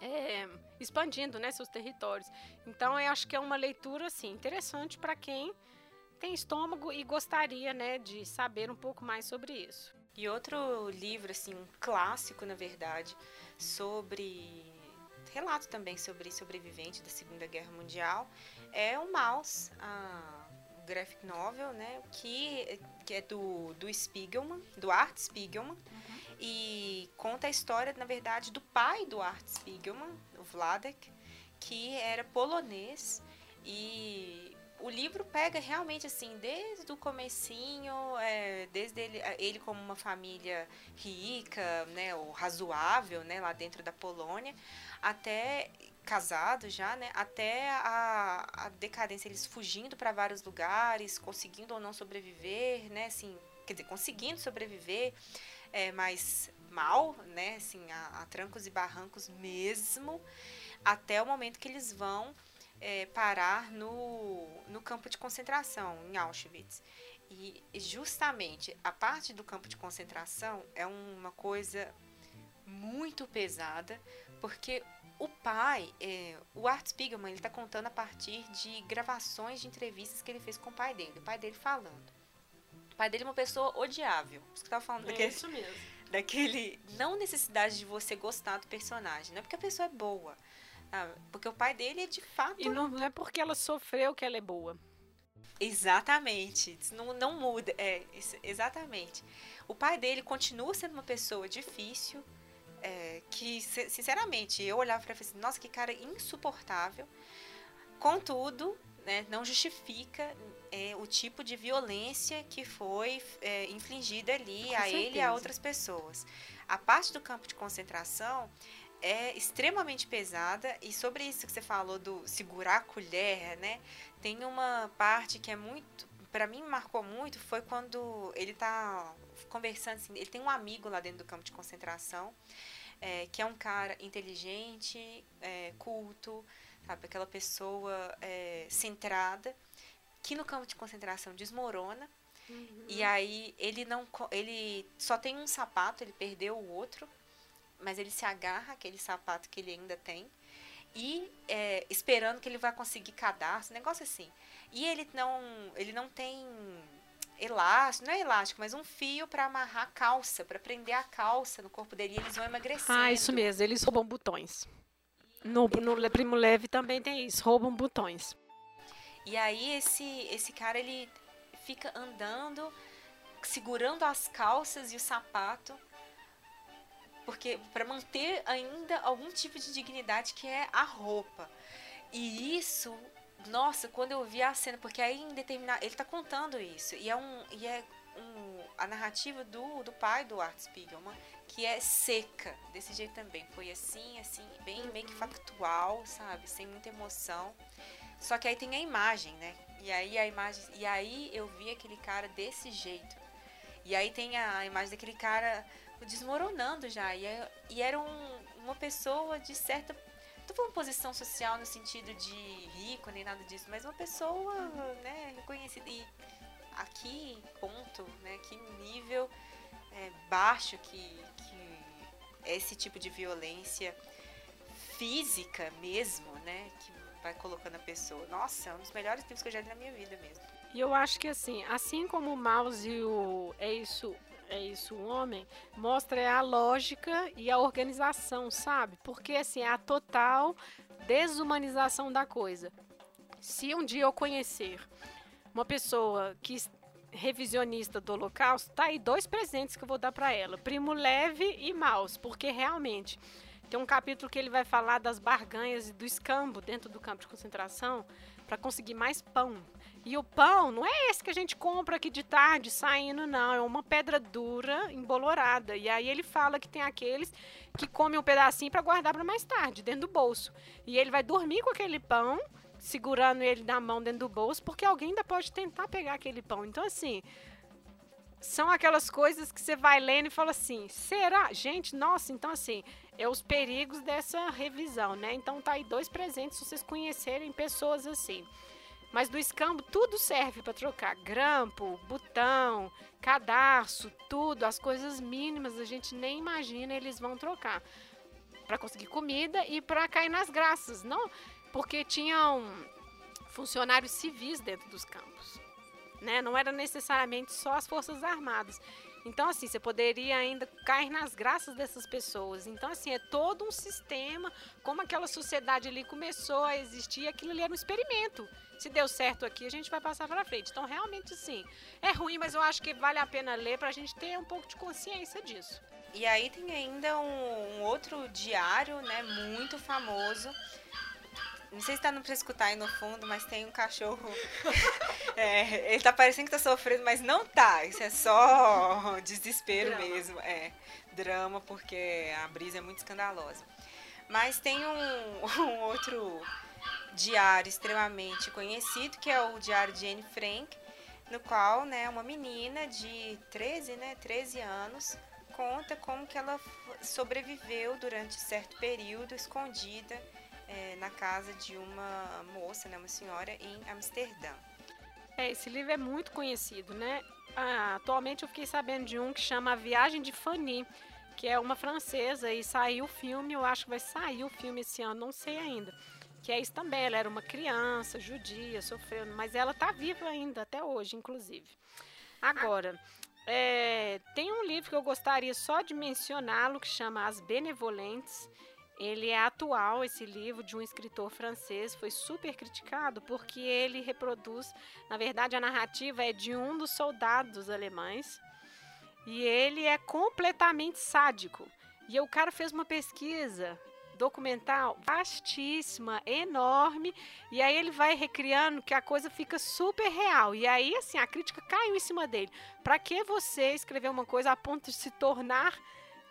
é, expandindo né, seus territórios. Então, eu acho que é uma leitura assim, interessante para quem tem estômago e gostaria né, de saber um pouco mais sobre isso. E outro livro, assim, um clássico, na verdade, sobre relato também sobre sobrevivente da Segunda Guerra Mundial é o Maus, a graphic novel, né, que, que é do, do Spiegelman, do Art Spiegelman, uhum. E conta a história, na verdade, do pai do Art Spiegelman, o Vladek, que era polonês. E o livro pega realmente assim, desde o comecinho, é, desde ele, ele como uma família rica, né, ou razoável, né, lá dentro da Polônia, até casado já, né, até a, a decadência, eles fugindo para vários lugares, conseguindo ou não sobreviver, né, assim, quer dizer, conseguindo sobreviver, é, mas mal, né, assim, a, a trancos e barrancos mesmo, até o momento que eles vão é, parar no, no campo de concentração, em Auschwitz. E justamente a parte do campo de concentração é uma coisa muito pesada, porque o pai, é, o Art Spiegelman, ele está contando a partir de gravações de entrevistas que ele fez com o pai dele, o pai dele falando. O pai dele é uma pessoa odiável. Isso que eu tava falando é daquele, isso mesmo. [laughs] Daquele. Não necessidade de você gostar do personagem, não é porque a pessoa é boa. Porque o pai dele é de fato. E não é porque ela sofreu que ela é boa. Exatamente. Isso não, não muda. É, isso, exatamente. O pai dele continua sendo uma pessoa difícil. É, que, sinceramente, eu olhava para ele e falei assim, nossa, que cara insuportável. Contudo, né, não justifica é, o tipo de violência que foi é, infligida ali Com a certeza. ele e a outras pessoas. A parte do campo de concentração é extremamente pesada e sobre isso que você falou do segurar a colher, né? Tem uma parte que é muito, para mim marcou muito foi quando ele tá conversando assim, ele tem um amigo lá dentro do campo de concentração, é, que é um cara inteligente, é, culto, sabe, aquela pessoa é, centrada, que no campo de concentração desmorona. Uhum. E aí ele não ele só tem um sapato, ele perdeu o outro mas ele se agarra àquele sapato que ele ainda tem e é, esperando que ele vai conseguir cadastro, negócio assim. E ele não, ele não tem elástico, não é elástico, mas um fio para amarrar a calça, para prender a calça no corpo dele e eles vão emagrecendo. Ah, isso mesmo, eles roubam botões. No, no Primo Leve também tem isso, roubam botões. E aí esse, esse cara, ele fica andando, segurando as calças e o sapato porque para manter ainda algum tipo de dignidade que é a roupa. E isso, nossa, quando eu vi a cena, porque aí em determinado, ele tá contando isso e é um e é um, a narrativa do, do pai do Art Spiegelman, que é seca, desse jeito também. Foi assim, assim, bem meio que factual, sabe? Sem muita emoção. Só que aí tem a imagem, né? E aí a imagem. E aí eu vi aquele cara desse jeito. E aí tem a imagem daquele cara desmoronando já. E, e era um, uma pessoa de certa. Não tô falando posição social no sentido de rico nem nada disso, mas uma pessoa, né, reconhecida. E aqui, ponto, né? Que nível é, baixo que, que esse tipo de violência física mesmo, né? Que vai colocando a pessoa. Nossa, é um dos melhores livros que eu já li na minha vida mesmo. E eu acho que assim, assim como o mouse e o é isso, é isso o homem, mostra a lógica e a organização, sabe? Porque assim, é a total desumanização da coisa. Se um dia eu conhecer uma pessoa que revisionista do Holocausto, tá aí dois presentes que eu vou dar para ela: Primo Leve e Maus, porque realmente tem um capítulo que ele vai falar das barganhas e do escambo dentro do campo de concentração para conseguir mais pão. E o pão não é esse que a gente compra aqui de tarde saindo, não. É uma pedra dura, embolorada. E aí ele fala que tem aqueles que comem um pedacinho para guardar para mais tarde, dentro do bolso. E ele vai dormir com aquele pão segurando ele na mão dentro do bolso, porque alguém ainda pode tentar pegar aquele pão. Então, assim, são aquelas coisas que você vai lendo e fala assim: será? Gente, nossa, então, assim, é os perigos dessa revisão, né? Então, tá aí dois presentes se vocês conhecerem pessoas assim. Mas do escambo, tudo serve para trocar: grampo, botão, cadarço, tudo, as coisas mínimas a gente nem imagina, eles vão trocar para conseguir comida e para cair nas graças. Não, porque tinham funcionários civis dentro dos campos. Né? Não era necessariamente só as Forças Armadas. Então, assim, você poderia ainda cair nas graças dessas pessoas. Então, assim, é todo um sistema, como aquela sociedade ali começou a existir, aquilo ali era um experimento. Se deu certo aqui, a gente vai passar para frente. Então, realmente, sim, é ruim, mas eu acho que vale a pena ler para a gente ter um pouco de consciência disso. E aí tem ainda um, um outro diário, né, muito famoso, não sei se tá pra escutar aí no fundo, mas tem um cachorro. [laughs] é, ele tá parecendo que tá sofrendo, mas não tá. Isso é só [laughs] desespero drama. mesmo. É, drama, porque a brisa é muito escandalosa. Mas tem um, [laughs] um outro diário extremamente conhecido, que é o diário de Anne Frank, no qual, né, uma menina de 13, né, 13 anos conta como que ela sobreviveu durante certo período escondida é, na casa de uma moça, né, uma senhora, em Amsterdã. É, esse livro é muito conhecido, né? Ah, atualmente eu fiquei sabendo de um que chama A Viagem de Fanny, que é uma francesa e saiu o filme, eu acho que vai sair o filme esse ano, não sei ainda. Que é isso também, ela era uma criança judia, sofrendo, mas ela está viva ainda, até hoje, inclusive. Agora, é, tem um livro que eu gostaria só de mencioná-lo, que chama As Benevolentes, ele é atual, esse livro, de um escritor francês, foi super criticado porque ele reproduz, na verdade, a narrativa é de um dos soldados alemães e ele é completamente sádico. E o cara fez uma pesquisa documental vastíssima, enorme, e aí ele vai recriando que a coisa fica super real. E aí, assim, a crítica caiu em cima dele. Para que você escrever uma coisa a ponto de se tornar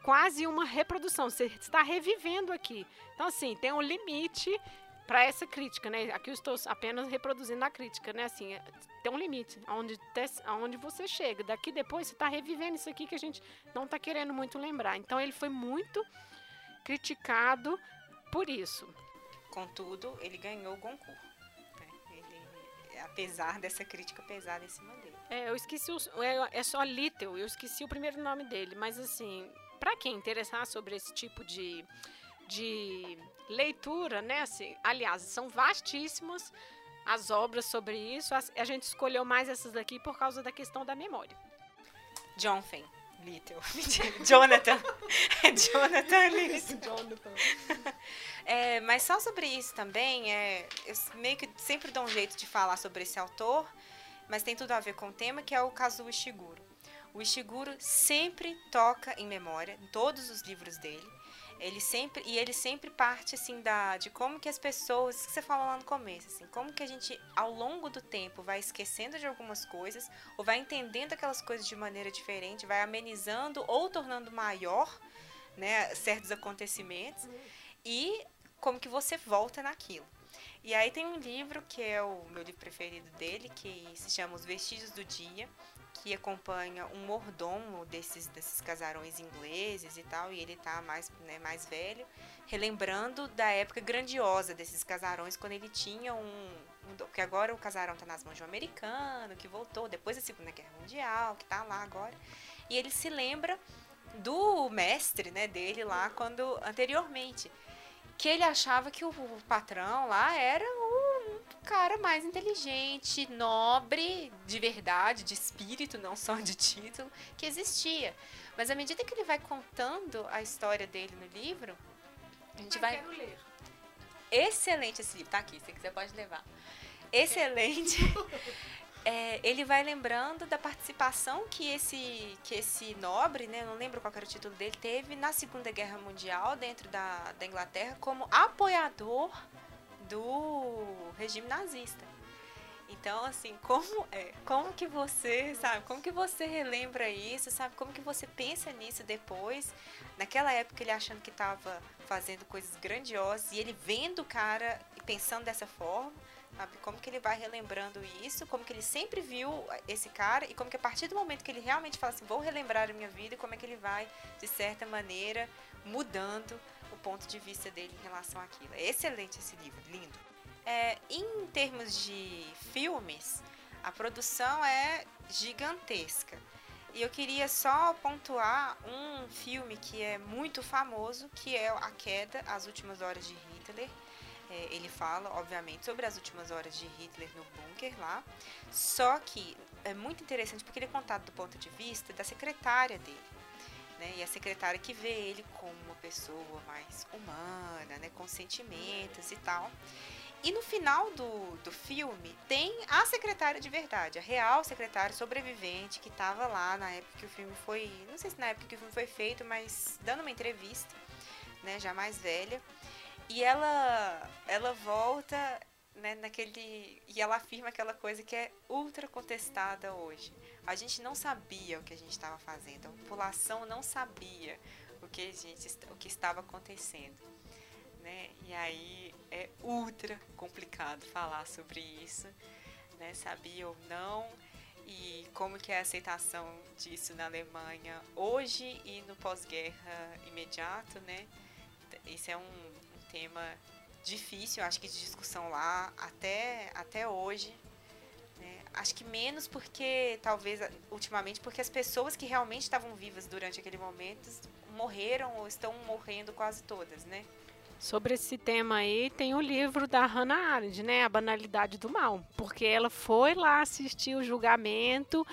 quase uma reprodução, você está revivendo aqui. Então, assim, tem um limite para essa crítica, né? Aqui eu estou apenas reproduzindo a crítica, né? Assim, é, tem um limite aonde, aonde você chega. Daqui depois você está revivendo isso aqui que a gente não está querendo muito lembrar. Então, ele foi muito criticado por isso. Contudo, ele ganhou o Goncourt. Né? Ele, apesar dessa crítica pesada em cima dele. É, eu esqueci o, é, é só Little, eu esqueci o primeiro nome dele, mas assim, para quem interessar sobre esse tipo de, de leitura, né? Assim, aliás, são vastíssimas as obras sobre isso. A, a gente escolheu mais essas daqui por causa da questão da memória. John Finn. Little. [laughs] Jonathan. É Jonathan Little. Jonathan. [laughs] É, mas só sobre isso também, é, eu meio que sempre dou um jeito de falar sobre esse autor, mas tem tudo a ver com o tema, que é o caso do Ishiguro. O Ishiguro sempre toca em memória, em todos os livros dele. Ele sempre e ele sempre parte assim da de como que as pessoas, que você falou lá no começo, assim, como que a gente ao longo do tempo vai esquecendo de algumas coisas ou vai entendendo aquelas coisas de maneira diferente, vai amenizando ou tornando maior, né, certos acontecimentos e como que você volta naquilo. E aí tem um livro que é o meu livro preferido dele, que se chama Os Vestígios do Dia, que acompanha um mordomo desses, desses casarões ingleses e tal, e ele tá mais, né, mais velho, relembrando da época grandiosa desses casarões, quando ele tinha um, um porque agora o casarão tá nas mãos de um americano, que voltou depois da Segunda Guerra Mundial, que tá lá agora, e ele se lembra do mestre, né, dele lá, quando, anteriormente, que ele achava que o, patrão lá era o cara mais inteligente, nobre, de verdade, de espírito, não só de título, que existia. Mas à medida que ele vai contando a história dele no livro, a gente vai. Quero ler. Excelente esse livro, tá aqui, se quiser pode levar. Excelente. [laughs] É, ele vai lembrando da participação que esse, que esse nobre, né, não lembro qual era o título dele, teve na Segunda Guerra Mundial dentro da, da Inglaterra como apoiador do regime nazista. Então, assim, como é, como que você, sabe, como que você relembra isso, sabe, como que você pensa nisso depois, naquela época ele achando que estava fazendo coisas grandiosas e ele vendo o cara e pensando dessa forma, sabe, como que ele vai relembrando isso, como que ele sempre viu esse cara e como que a partir do momento que ele realmente fala assim, vou relembrar a minha vida, como é que ele vai, de certa maneira, mudando o ponto de vista dele em relação àquilo. É excelente esse livro, lindo. É, em termos de filmes, a produção é gigantesca. E eu queria só pontuar um filme que é muito famoso, que é A Queda, As Últimas Horas de Hitler. É, ele fala, obviamente, sobre as últimas horas de Hitler no bunker lá. Só que é muito interessante porque ele é contado do ponto de vista da secretária dele. Né? E a secretária que vê ele como uma pessoa mais humana, né? com sentimentos e tal. E no final do, do filme tem a secretária de verdade, a real secretária sobrevivente que estava lá na época que o filme foi. Não sei se na época que o filme foi feito, mas dando uma entrevista, né, já mais velha. E ela, ela volta né, naquele. E ela afirma aquela coisa que é ultra contestada hoje. A gente não sabia o que a gente estava fazendo, a população não sabia o que, a gente, o que estava acontecendo. Né? E aí é ultra complicado falar sobre isso, né? Sabia ou não, e como que é a aceitação disso na Alemanha hoje e no pós-guerra imediato, né? Esse é um, um, tema difícil, acho que de discussão lá até, até hoje. Né? Acho que menos porque, talvez, ultimamente, porque as pessoas que realmente estavam vivas durante aquele momento morreram ou estão morrendo quase todas, né? Sobre esse tema aí, tem o livro da Hannah Arendt, né? A Banalidade do Mal. Porque ela foi lá assistir o julgamento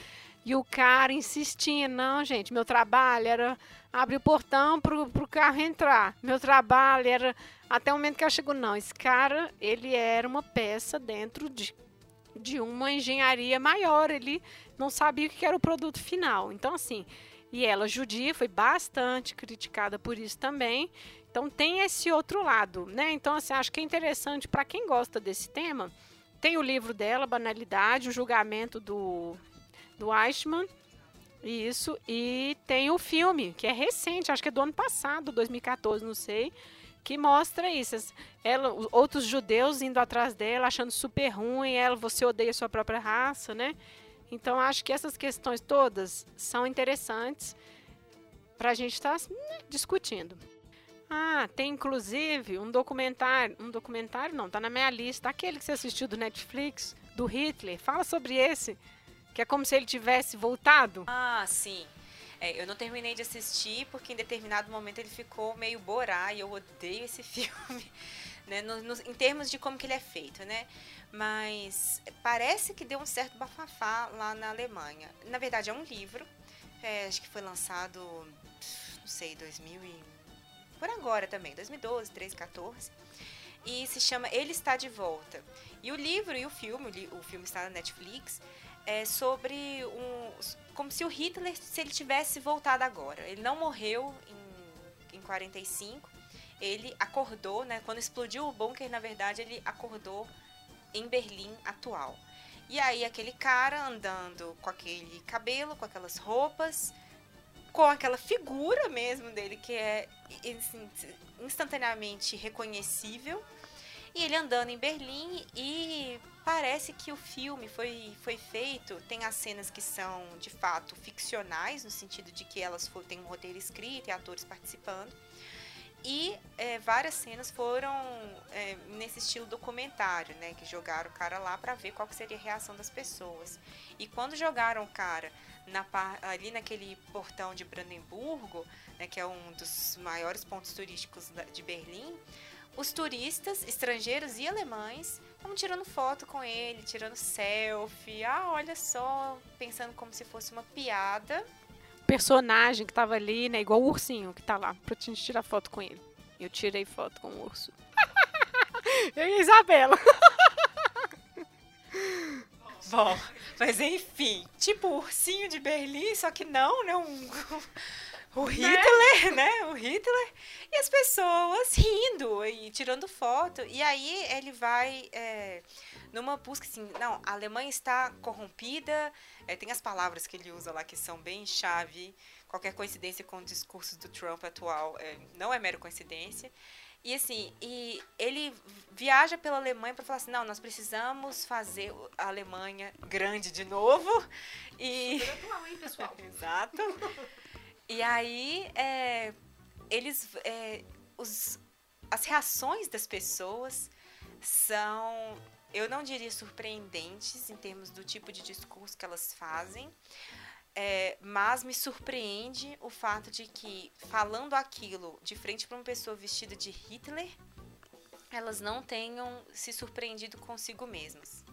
e o cara insistia: não, gente, meu trabalho era abrir o portão pro, pro carro entrar. Meu trabalho era. Até o momento que ela chegou, não. Esse cara, ele era uma peça dentro de, de uma engenharia maior. Ele não sabia o que era o produto final. Então, assim. E ela, judia, foi bastante criticada por isso também. Então tem esse outro lado, né? Então assim, acho que é interessante para quem gosta desse tema. Tem o livro dela, Banalidade, o julgamento do do Eichmann. Isso, e tem o filme, que é recente, acho que é do ano passado, 2014, não sei, que mostra isso. Ela, outros judeus indo atrás dela, achando super ruim, ela, você odeia sua própria raça, né? Então, acho que essas questões todas são interessantes para a gente estar tá, né, discutindo. Ah, tem inclusive um documentário, um documentário não, tá na minha lista, aquele que você assistiu do Netflix, do Hitler. Fala sobre esse, que é como se ele tivesse voltado. Ah, sim. É, eu não terminei de assistir porque em determinado momento ele ficou meio borá e eu odeio esse [laughs] filme, né? No, no, em termos de como que ele é feito, né? Mas parece que deu um certo bafafá lá na Alemanha. Na verdade é um livro, é, acho que foi lançado, não sei, 2000 e por agora também, 2012, 13, 14. E se chama Ele Está de Volta. E o livro e o filme, o filme está na Netflix, é sobre um. como se o Hitler, se ele tivesse voltado agora. Ele não morreu em, em 45, ele acordou, né? Quando explodiu o bunker, na verdade, ele acordou em Berlim atual. E aí aquele cara andando com aquele cabelo, com aquelas roupas, com aquela figura mesmo dele que é assim, instantaneamente reconhecível. E ele andando em Berlim e parece que o filme foi, foi feito, tem as cenas que são de fato ficcionais, no sentido de que elas têm um roteiro escrito e atores participando. E é, várias cenas foram é, nesse estilo documentário, né? Que jogaram o cara lá para ver qual seria a reação das pessoas. E quando jogaram o cara na, ali naquele portão de Brandemburgo, né, que é um dos maiores pontos turísticos de Berlim, os turistas estrangeiros e alemães estavam tirando foto com ele, tirando selfie. Ah, olha só, pensando como se fosse uma piada. Personagem que tava ali, né? Igual o ursinho que tá lá, pra gente tirar foto com ele. Eu tirei foto com o urso. [laughs] Eu e a Isabela. [laughs] Bom, mas enfim, tipo ursinho de Berlim, só que não, né? Um, o né? Hitler, né? [laughs] né? O Hitler. E as pessoas rindo e tirando foto. E aí ele vai é, numa busca assim, não, a Alemanha está corrompida. É, tem as palavras que ele usa lá que são bem chave. Qualquer coincidência com o discurso do Trump atual é, não é mera coincidência. E assim, e ele viaja pela Alemanha para falar assim, não, nós precisamos fazer a Alemanha grande de novo. E... Super atual, hein, pessoal? [laughs] Exato. [laughs] E aí, é, eles, é, os, as reações das pessoas são, eu não diria surpreendentes em termos do tipo de discurso que elas fazem, é, mas me surpreende o fato de que, falando aquilo de frente para uma pessoa vestida de Hitler, elas não tenham se surpreendido consigo mesmas.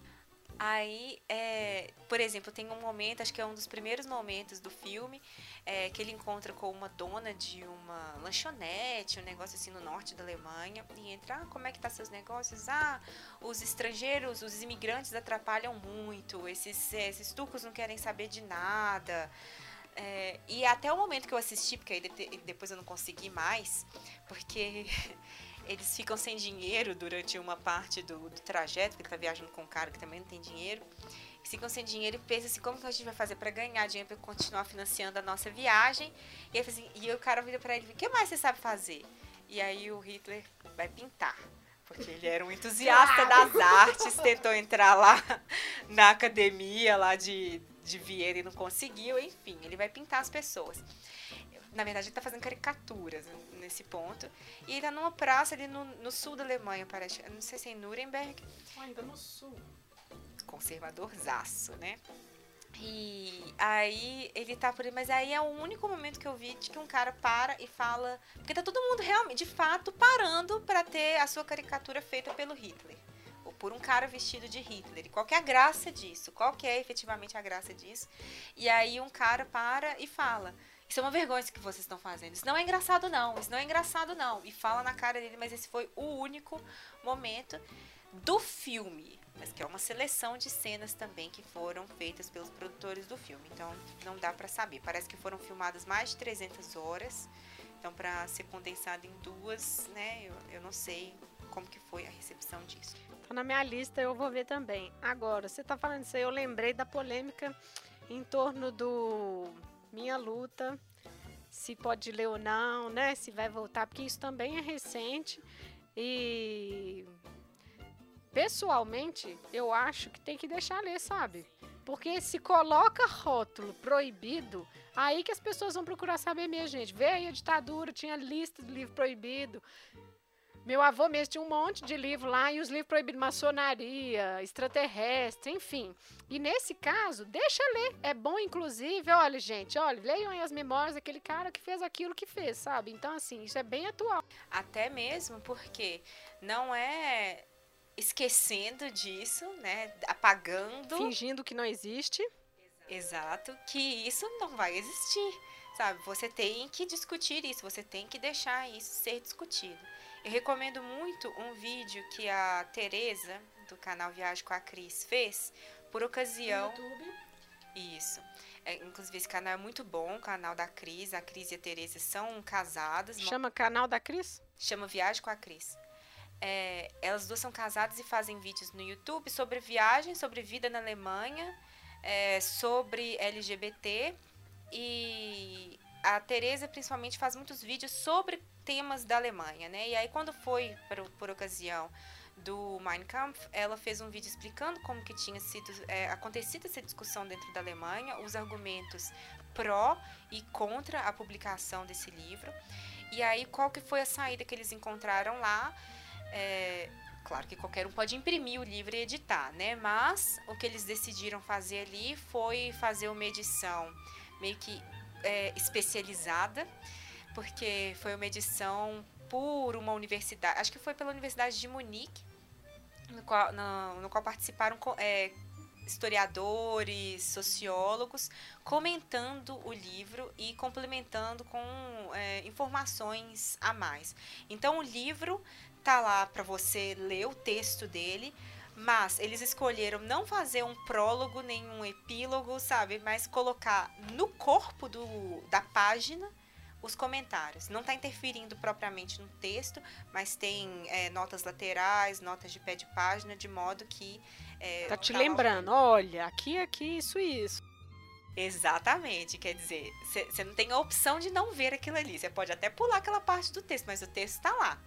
Aí, é, por exemplo, tem um momento, acho que é um dos primeiros momentos do filme, é, que ele encontra com uma dona de uma lanchonete, um negócio assim no norte da Alemanha, e entra, ah, como é que tá seus negócios? Ah, os estrangeiros, os imigrantes atrapalham muito, esses, esses turcos não querem saber de nada. É, e até o momento que eu assisti, porque aí depois eu não consegui mais, porque [laughs] eles ficam sem dinheiro durante uma parte do, do trajeto, que ele tá viajando com um cara que também não tem dinheiro. Ficam sem dinheiro e pensam assim, como que a gente vai fazer para ganhar dinheiro para continuar financiando a nossa viagem? E, aí, assim, e o cara vira para ele, o que mais você sabe fazer? E aí o Hitler vai pintar. Porque ele era um entusiasta das artes, tentou entrar lá [laughs] na academia lá de, de Viena e não conseguiu, enfim, ele vai pintar as pessoas. Na verdade, ele está fazendo caricaturas nesse ponto. E ele tá numa praça ali no, no sul da Alemanha, parece. Não sei se é em Nuremberg. Ainda no sul. Conservadorzaço, né? E aí ele tá por aí, mas aí é o único momento que eu vi de que um cara para e fala. Porque tá todo mundo realmente, de fato, parando para ter a sua caricatura feita pelo Hitler. Ou por um cara vestido de Hitler. E qual que é a graça disso? Qual que é efetivamente a graça disso? E aí um cara para e fala. Isso é uma vergonha isso que vocês estão fazendo. Isso não é engraçado, não. Isso não é engraçado, não. E fala na cara dele, mas esse foi o único momento do filme. Mas que é uma seleção de cenas também que foram feitas pelos produtores do filme. Então, não dá para saber. Parece que foram filmadas mais de 300 horas. Então, para ser condensado em duas, né? Eu, eu não sei como que foi a recepção disso. Tá na minha lista, eu vou ver também. Agora, você tá falando isso aí, eu lembrei da polêmica em torno do minha luta, se pode ler ou não, né? Se vai voltar, porque isso também é recente e pessoalmente eu acho que tem que deixar ler, sabe? Porque se coloca rótulo proibido, aí que as pessoas vão procurar saber mesmo, gente. Veio a ditadura, tinha lista de livro proibido. Meu avô mesmo tinha um monte de livro lá e os livros proibidos maçonaria, extraterrestre, enfim. E nesse caso, deixa ler. É bom, inclusive, olha, gente, olha, leiam aí as memórias daquele cara que fez aquilo que fez, sabe? Então, assim, isso é bem atual. Até mesmo porque não é esquecendo disso, né? Apagando. Fingindo que não existe. Exato, que isso não vai existir, sabe? Você tem que discutir isso, você tem que deixar isso ser discutido. Eu recomendo muito um vídeo que a Tereza, do canal Viagem com a Cris, fez por ocasião. No YouTube. Isso. É, inclusive, esse canal é muito bom, o canal da Cris. A Cris e a Tereza são casadas. Chama canal da Cris? Chama Viagem com a Cris. É, elas duas são casadas e fazem vídeos no YouTube sobre viagem, sobre vida na Alemanha, é, sobre LGBT. E a Tereza, principalmente, faz muitos vídeos sobre temas da Alemanha, né? E aí, quando foi, por, por ocasião do Mein Kampf, ela fez um vídeo explicando como que tinha sido é, acontecido essa discussão dentro da Alemanha, os argumentos pró e contra a publicação desse livro. E aí, qual que foi a saída que eles encontraram lá? É, claro que qualquer um pode imprimir o livro e editar, né? Mas o que eles decidiram fazer ali foi fazer uma edição meio que é, especializada, porque foi uma edição por uma universidade, acho que foi pela Universidade de Munique, no qual, no, no qual participaram é, historiadores, sociólogos, comentando o livro e complementando com é, informações a mais. Então, o livro tá lá para você ler o texto dele, mas eles escolheram não fazer um prólogo nem um epílogo, sabe? Mas colocar no corpo do, da página os comentários. Não está interferindo propriamente no texto, mas tem é, notas laterais, notas de pé de página, de modo que. É, tá te lembrando, olha, aqui, aqui, isso e isso. Exatamente, quer dizer, você não tem a opção de não ver aquilo ali. Você pode até pular aquela parte do texto, mas o texto está lá,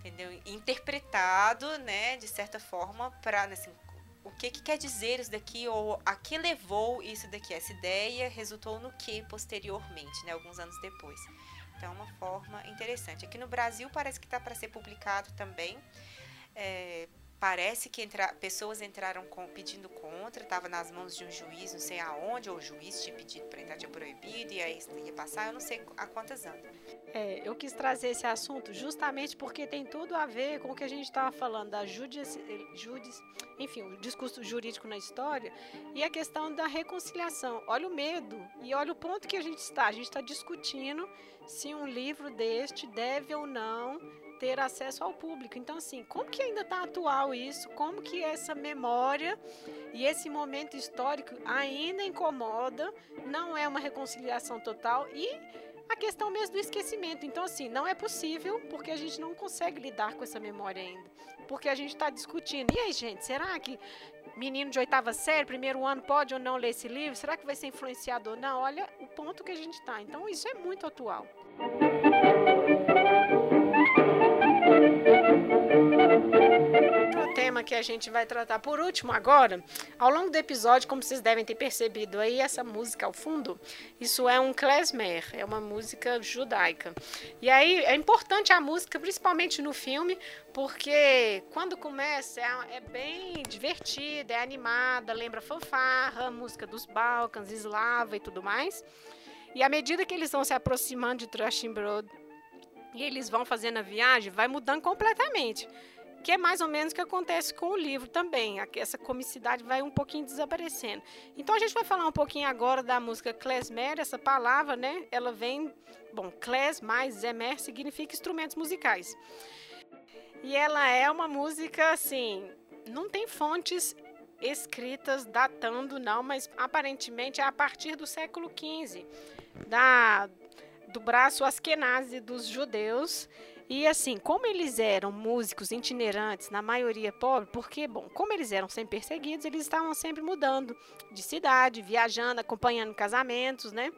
entendeu? Interpretado, né, de certa forma, para assim, o que, que quer dizer isso daqui ou a que levou isso daqui, essa ideia resultou no que posteriormente, né, alguns anos depois. Então, é uma forma interessante. Aqui no Brasil parece que está para ser publicado também. É, parece que entra, pessoas entraram com, pedindo contra, estava nas mãos de um juiz, não sei aonde, ou o juiz tinha pedido para entrar, tinha proibido, e aí ia passar, eu não sei a quantas anos. É, eu quis trazer esse assunto justamente porque tem tudo a ver com o que a gente estava falando da judici, judici, enfim, o discurso jurídico na história e a questão da reconciliação. Olha o medo e olha o ponto que a gente está. A gente está discutindo se um livro deste deve ou não ter acesso ao público. Então, assim, como que ainda está atual isso? Como que essa memória e esse momento histórico ainda incomoda? Não é uma reconciliação total e a questão mesmo do esquecimento. Então, assim, não é possível porque a gente não consegue lidar com essa memória ainda. Porque a gente está discutindo. E aí, gente, será que menino de oitava série, primeiro ano, pode ou não ler esse livro? Será que vai ser influenciado ou não? Olha o ponto que a gente está. Então, isso é muito atual. Que a gente vai tratar por último agora, ao longo do episódio, como vocês devem ter percebido aí, essa música ao fundo, isso é um klezmer, é uma música judaica. E aí é importante a música, principalmente no filme, porque quando começa é, é bem divertida, é animada, lembra fanfarra, música dos Balcãs, eslava e tudo mais. E à medida que eles vão se aproximando de Trashenbrod e eles vão fazendo a viagem, vai mudando completamente. Que é mais ou menos o que acontece com o livro também. Essa comicidade vai um pouquinho desaparecendo. Então a gente vai falar um pouquinho agora da música klezmer. Essa palavra, né? Ela vem. Bom, kles mais zemer significa instrumentos musicais. E ela é uma música assim. Não tem fontes escritas datando, não, mas aparentemente é a partir do século XV, da, do braço askenazi dos judeus. E assim, como eles eram músicos itinerantes, na maioria pobre, porque, bom, como eles eram sempre perseguidos, eles estavam sempre mudando de cidade, viajando, acompanhando casamentos, né?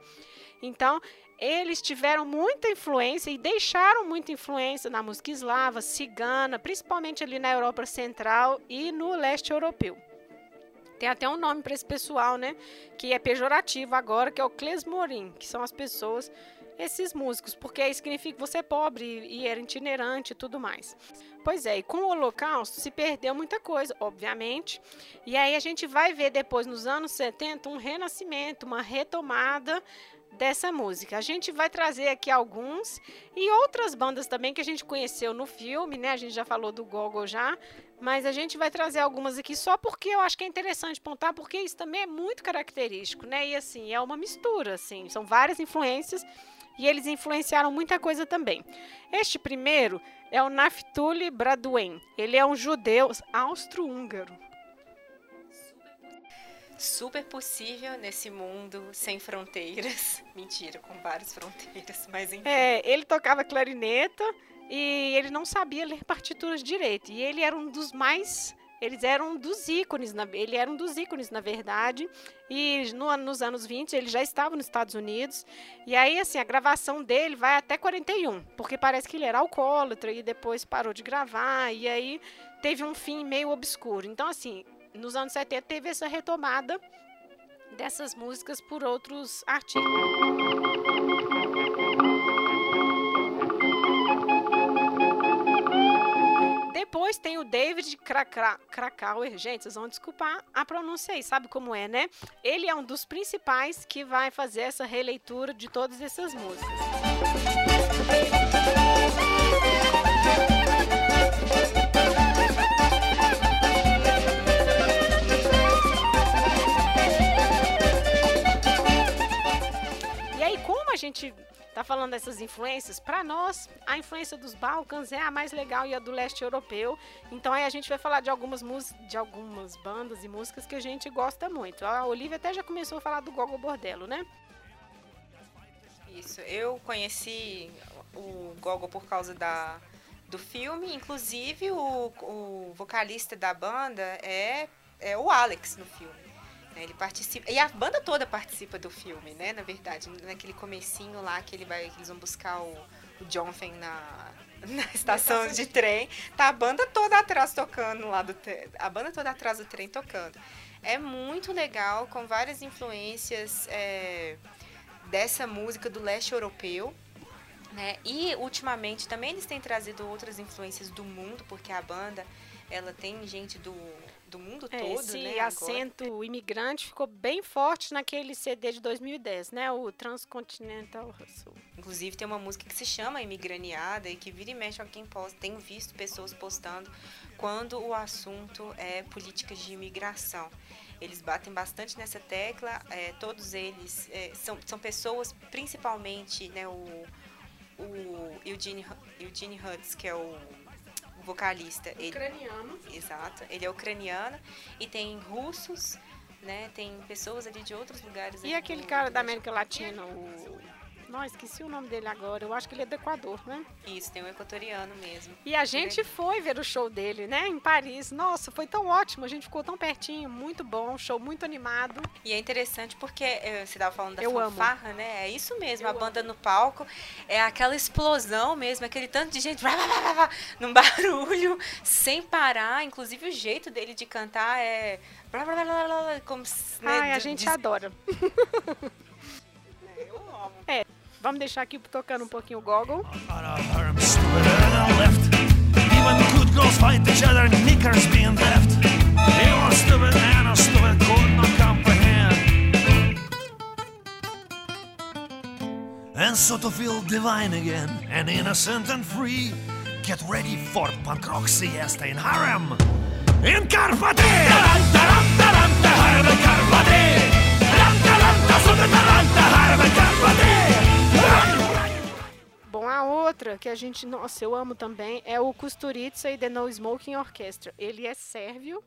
Então, eles tiveram muita influência e deixaram muita influência na música eslava, cigana, principalmente ali na Europa Central e no leste europeu. Tem até um nome para esse pessoal, né? Que é pejorativo agora, que é o klesmorim, que são as pessoas, esses músicos, porque significa que você é pobre e era itinerante e tudo mais. Pois é, e com o Holocausto se perdeu muita coisa, obviamente. E aí a gente vai ver depois, nos anos 70, um renascimento, uma retomada dessa música. A gente vai trazer aqui alguns e outras bandas também que a gente conheceu no filme, né? A gente já falou do Gogol já, mas a gente vai trazer algumas aqui só porque eu acho que é interessante pontar, porque isso também é muito característico, né? E assim, é uma mistura, assim, são várias influências e eles influenciaram muita coisa também. Este primeiro é o Naftuli Braduen. Ele é um judeu austro-húngaro. Super possível nesse mundo sem fronteiras. [laughs] Mentira, com várias fronteiras, mas enfim. É, ele tocava clarineta e ele não sabia ler partituras direito. E ele era um dos mais eles eram dos ícones, na, ele era um dos ícones, na verdade, e no, nos anos 20 ele já estava nos Estados Unidos, e aí, assim, a gravação dele vai até 41, porque parece que ele era alcoólatra e depois parou de gravar, e aí teve um fim meio obscuro. Então, assim, nos anos 70 teve essa retomada dessas músicas por outros artistas. Depois tem o David Krakauer. Gente, vocês vão desculpar a pronúncia aí, sabe como é, né? Ele é um dos principais que vai fazer essa releitura de todas essas músicas. E aí, como a gente tá falando dessas influências, para nós a influência dos Balcãs é a mais legal e a do leste europeu. Então aí a gente vai falar de algumas de algumas bandas e músicas que a gente gosta muito. A Olivia até já começou a falar do Gogo Bordello, né? Isso. Eu conheci o Gogo por causa da do filme, inclusive o, o vocalista da banda é é o Alex no filme. Né? Ele participa. E a banda toda participa do filme, né? Na verdade, naquele comecinho lá que ele vai, eles vão buscar o, o John Fen na, [laughs] na estação de trem. Tá a banda toda atrás tocando lá do a banda toda atrás do trem tocando. É muito legal, com várias influências é, dessa música do leste europeu. Né? E ultimamente também eles têm trazido outras influências do mundo, porque a banda ela tem gente do do mundo é, todo, esse né? acento agora. imigrante ficou bem forte naquele CD de 2010, né? O Transcontinental Hustle. Inclusive tem uma música que se chama Imigraniada e que vira e mexe alguém posta. Tenho visto pessoas postando quando o assunto é políticas de imigração. Eles batem bastante nessa tecla, é, todos eles é, são, são pessoas, principalmente né, o, o Eugene, Eugene Hutz, que é o vocalista. Ele, ucraniano. Exato. Ele é ucraniano e tem russos, né? Tem pessoas ali de outros lugares. E aquele cara da América Latina, o não, esqueci o nome dele agora. Eu acho que ele é do Equador, né? Isso, tem um equatoriano mesmo. E a gente foi ver o show dele, né? Em Paris. Nossa, foi tão ótimo. A gente ficou tão pertinho. Muito bom. Show muito animado. E é interessante porque eh, você estava falando da Eu fanfarra, amo. né? É isso mesmo. Eu a banda amo. no palco é aquela explosão mesmo. Aquele tanto de gente num [laughs] barulho sem parar. Inclusive o jeito dele de cantar é... Como, né, Ai, a gente diz... adora. [laughs] Eu amo. É. Vamos deixar aqui tocando um pouquinho o Goggle. And so to feel divine again and innocent and free, get ready for punk rock siesta in Harem. In Carpate! Bom, a outra que a gente, nossa, eu amo também, é o Kusturica e The No Smoking Orchestra. Ele é sérvio,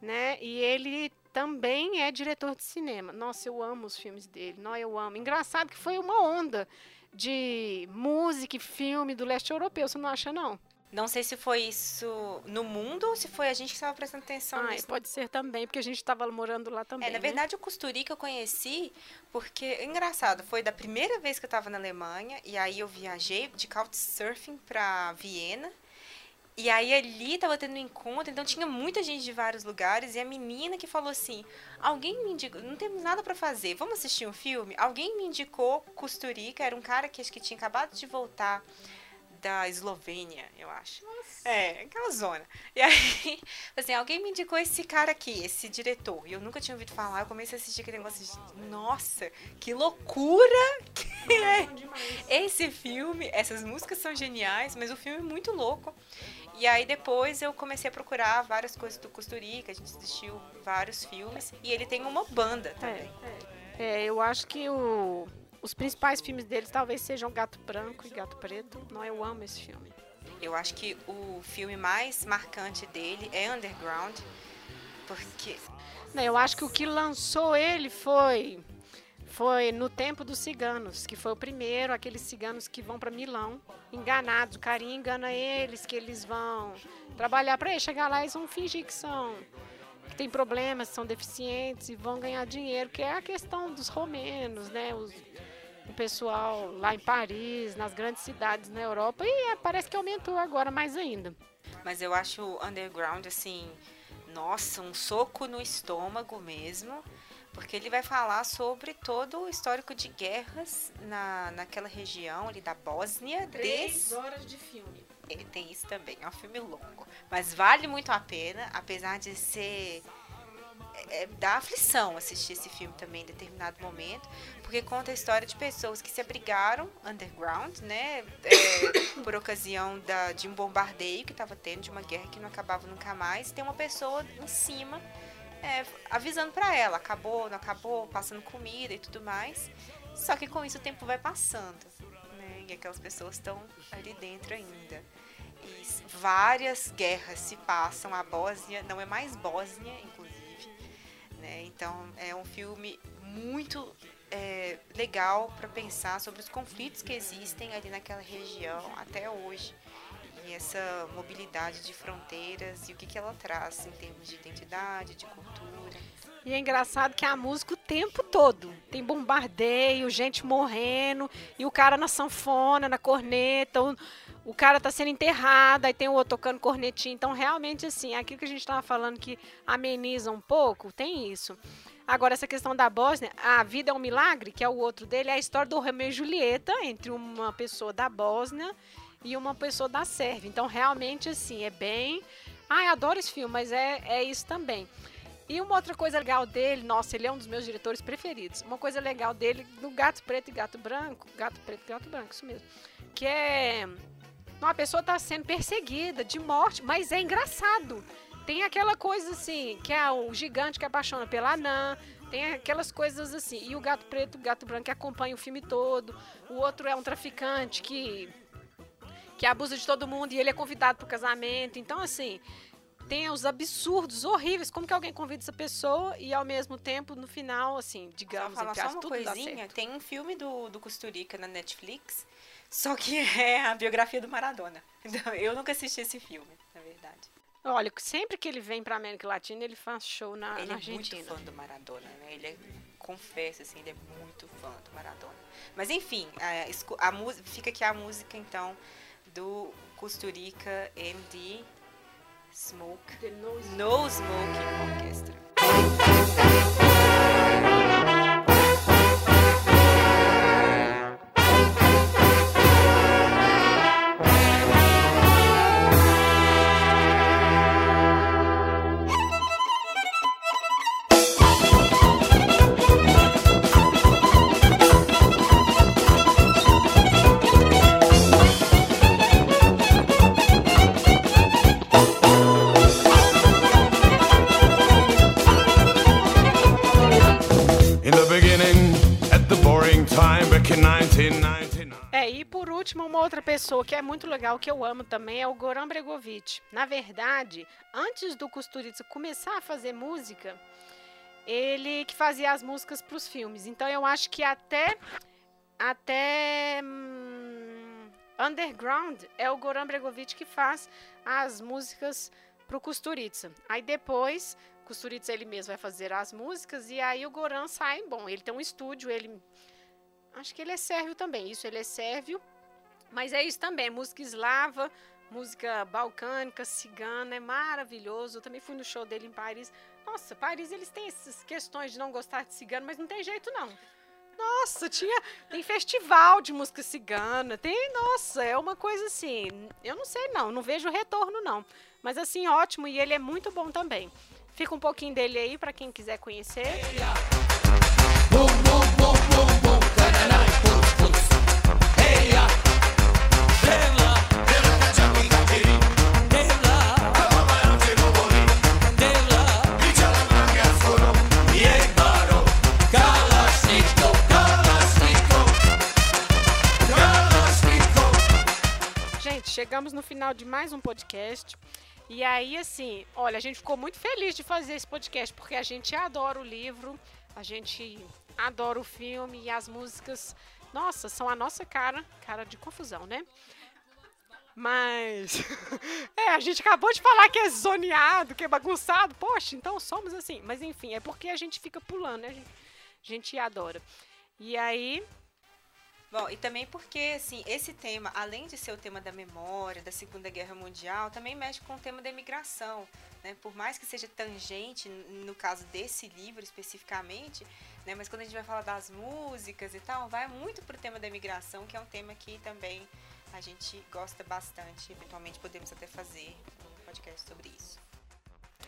né? E ele também é diretor de cinema. Nossa, eu amo os filmes dele. Não, eu amo. Engraçado que foi uma onda de música e filme do leste europeu, você não acha não? Não sei se foi isso no mundo ou se foi a gente que estava prestando atenção ah, nisso. Pode ser também, porque a gente estava morando lá também. É, na né? verdade, o Costuri que eu conheci, porque, engraçado, foi da primeira vez que eu estava na Alemanha, e aí eu viajei de couchsurfing para Viena, e aí ali tava tendo um encontro, então tinha muita gente de vários lugares, e a menina que falou assim, alguém me indicou, não temos nada para fazer, vamos assistir um filme? Alguém me indicou Costurica, era um cara que acho que tinha acabado de voltar da Eslovênia, eu acho. Nossa. É, aquela zona. E aí, [laughs] assim, alguém me indicou esse cara aqui, esse diretor. E eu nunca tinha ouvido falar, eu comecei a assistir aquele negócio de, nossa, que loucura [laughs] que é esse filme. Essas músicas são geniais, mas o filme é muito louco. E aí depois eu comecei a procurar várias coisas do Costurica, a gente assistiu vários filmes. E ele tem uma banda também. É, é. é eu acho que o os principais filmes deles talvez sejam Gato Branco e Gato Preto. Não, eu amo esse filme. Eu acho que o filme mais marcante dele é Underground, porque eu acho que o que lançou ele foi foi no tempo dos ciganos, que foi o primeiro, aqueles ciganos que vão para Milão, enganados, o carinha engana eles, que eles vão trabalhar para eles, chegar lá eles vão fingir que são que tem problemas, são deficientes e vão ganhar dinheiro, que é a questão dos romenos, né? Os, o pessoal lá em Paris, nas grandes cidades na Europa, e é, parece que aumentou agora mais ainda. Mas eu acho o underground assim, nossa, um soco no estômago mesmo porque ele vai falar sobre todo o histórico de guerras na, naquela região ali da Bósnia. Três des... horas de filme. Ele tem isso também, é um filme longo. Mas vale muito a pena, apesar de ser. É, dá aflição assistir esse filme também em determinado momento, porque conta a história de pessoas que se abrigaram underground, né, é, [coughs] por ocasião da, de um bombardeio que estava tendo, de uma guerra que não acabava nunca mais. Tem uma pessoa em cima é, avisando para ela, acabou, não acabou, passando comida e tudo mais. Só que com isso o tempo vai passando, né? E aquelas pessoas estão ali dentro ainda. E várias guerras se passam. A Bósnia não é mais Bósnia, inclusive. Né? Então é um filme muito é, legal para pensar sobre os conflitos que existem ali naquela região até hoje e essa mobilidade de fronteiras e o que, que ela traz em termos de identidade, de cultura. E é engraçado que a música o tempo todo. Tem bombardeio, gente morrendo, e o cara na sanfona, na corneta, o, o cara tá sendo enterrado, aí tem o outro tocando cornetinha. Então, realmente, assim, aquilo que a gente estava falando que ameniza um pouco, tem isso. Agora, essa questão da Bósnia, A Vida é um Milagre, que é o outro dele, é a história do Romeu e Julieta, entre uma pessoa da Bósnia e uma pessoa da Sérvia. Então, realmente, assim, é bem. Ai, adoro esse filme, mas é, é isso também. E uma outra coisa legal dele, nossa, ele é um dos meus diretores preferidos. Uma coisa legal dele, no Gato Preto e Gato Branco, Gato Preto e Gato Branco, isso mesmo. Que é. Uma pessoa está sendo perseguida de morte, mas é engraçado. Tem aquela coisa assim, que é o gigante que apaixona pela anã, tem aquelas coisas assim. E o gato preto o gato branco que acompanha o filme todo. O outro é um traficante que que abusa de todo mundo e ele é convidado para o casamento. Então, assim, tem os absurdos horríveis. Como que alguém convida essa pessoa e ao mesmo tempo, no final, assim, digamos, só falar só uma tudo coisinha, tem um filme do, do Costurica na Netflix, só que [laughs] é a biografia do Maradona. Então, eu nunca assisti esse filme, na verdade. Olha, sempre que ele vem para América Latina, ele faz show na, ele na Argentina. Ele é muito fã do Maradona, né? Ele é, confesso, assim, ele é muito fã do Maradona. Mas enfim, a, a, fica aqui a música, então, do Costurica MD Smoke No Smoking Orchestra. Pessoa que é muito legal, que eu amo também, é o Goran Bregovic. Na verdade, antes do Kusturica começar a fazer música, ele que fazia as músicas para os filmes. Então eu acho que até até hum, Underground é o Goran Bregovic que faz as músicas para o Kusturica. Aí depois Kusturica ele mesmo vai fazer as músicas e aí o Goran sai, bom, ele tem um estúdio, ele acho que ele é sérvio também. Isso, ele é sérvio mas é isso também, música eslava, música balcânica, cigana, é maravilhoso. Eu também fui no show dele em Paris. Nossa, Paris eles têm essas questões de não gostar de cigano, mas não tem jeito não. Nossa, tinha tem festival de música cigana, tem, nossa, é uma coisa assim, eu não sei não, não vejo retorno não. Mas assim, ótimo e ele é muito bom também. Fica um pouquinho dele aí para quem quiser conhecer. Bum, bum, chegamos no final de mais um podcast. E aí, assim, olha, a gente ficou muito feliz de fazer esse podcast, porque a gente adora o livro, a gente adoro o filme e as músicas, nossa, são a nossa cara, cara de confusão, né? Mas. [laughs] é, a gente acabou de falar que é zoneado, que é bagunçado. Poxa, então somos assim. Mas enfim, é porque a gente fica pulando, né? A gente adora. E aí. Bom, e também porque, assim, esse tema, além de ser o tema da memória, da Segunda Guerra Mundial, também mexe com o tema da imigração, né? Por mais que seja tangente, no caso desse livro especificamente, né? Mas quando a gente vai falar das músicas e tal, vai muito pro tema da imigração, que é um tema que também a gente gosta bastante. Eventualmente podemos até fazer um podcast sobre isso.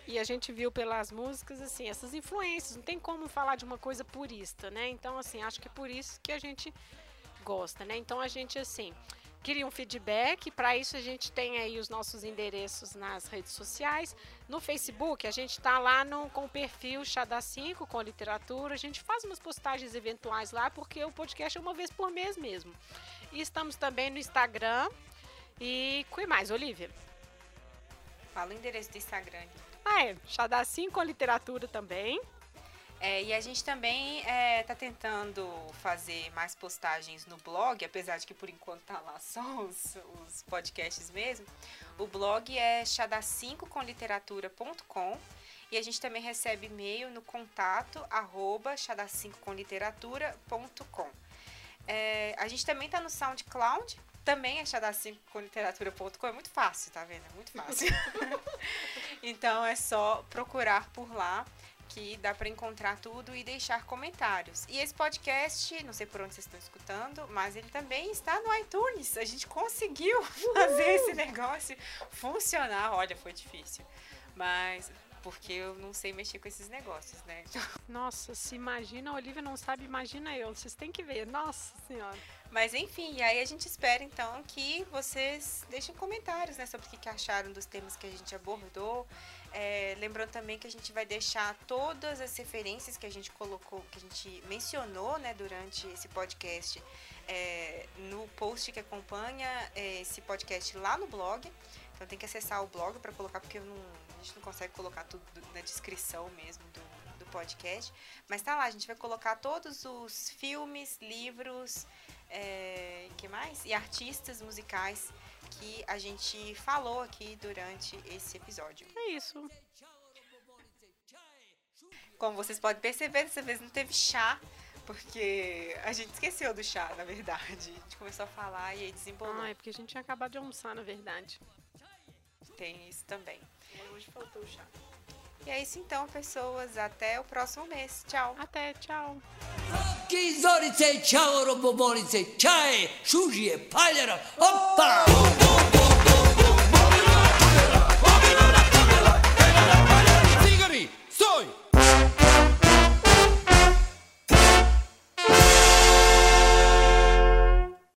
E a gente viu pelas músicas, assim, essas influências. Não tem como falar de uma coisa purista, né? Então, assim, acho que é por isso que a gente gosta, né? Então, a gente, assim, queria um feedback. Para isso, a gente tem aí os nossos endereços nas redes sociais. No Facebook, a gente está lá no, com o perfil Chá da 5, com literatura. A gente faz umas postagens eventuais lá, porque o podcast é uma vez por mês mesmo. E estamos também no Instagram. E que mais, Olivia? Fala o endereço do Instagram. Ah, é. Chadassim com literatura também. É, e a gente também está é, tá tentando fazer mais postagens no blog, apesar de que por enquanto tá lá só os, os podcasts mesmo. O blog é chada5comliteratura.com e a gente também recebe e-mail no contato arroba chada5comliteratura.com. É, a gente também tá no SoundCloud, também é chada5comliteratura.com, é muito fácil, tá vendo? É muito fácil. [laughs] [laughs] então é só procurar por lá que dá para encontrar tudo e deixar comentários. E esse podcast, não sei por onde vocês estão escutando, mas ele também está no iTunes. A gente conseguiu [laughs] fazer esse negócio funcionar. Olha, foi difícil. Mas porque eu não sei mexer com esses negócios, né? [laughs] Nossa, se imagina a Olivia não sabe, imagina eu. Vocês têm que ver. Nossa Senhora. Mas enfim, aí a gente espera então que vocês deixem comentários, né, sobre o que acharam dos temas que a gente abordou. É, lembrando também que a gente vai deixar todas as referências que a gente colocou, que a gente mencionou, né, durante esse podcast, é, no post que acompanha é, esse podcast lá no blog. Então tem que acessar o blog para colocar, porque não, a gente não consegue colocar tudo na descrição mesmo do, do podcast. Mas tá lá, a gente vai colocar todos os filmes, livros, é, que mais? E artistas musicais que a gente falou aqui durante esse episódio. É isso. Como vocês podem perceber, dessa vez não teve chá, porque a gente esqueceu do chá, na verdade. A gente começou a falar e aí desembolou. Ah, é porque a gente tinha acabado de almoçar, na verdade. Tem isso também. Hoje faltou o chá. E é isso então, pessoas. Até o próximo mês. Tchau. Até, tchau. Kizorice,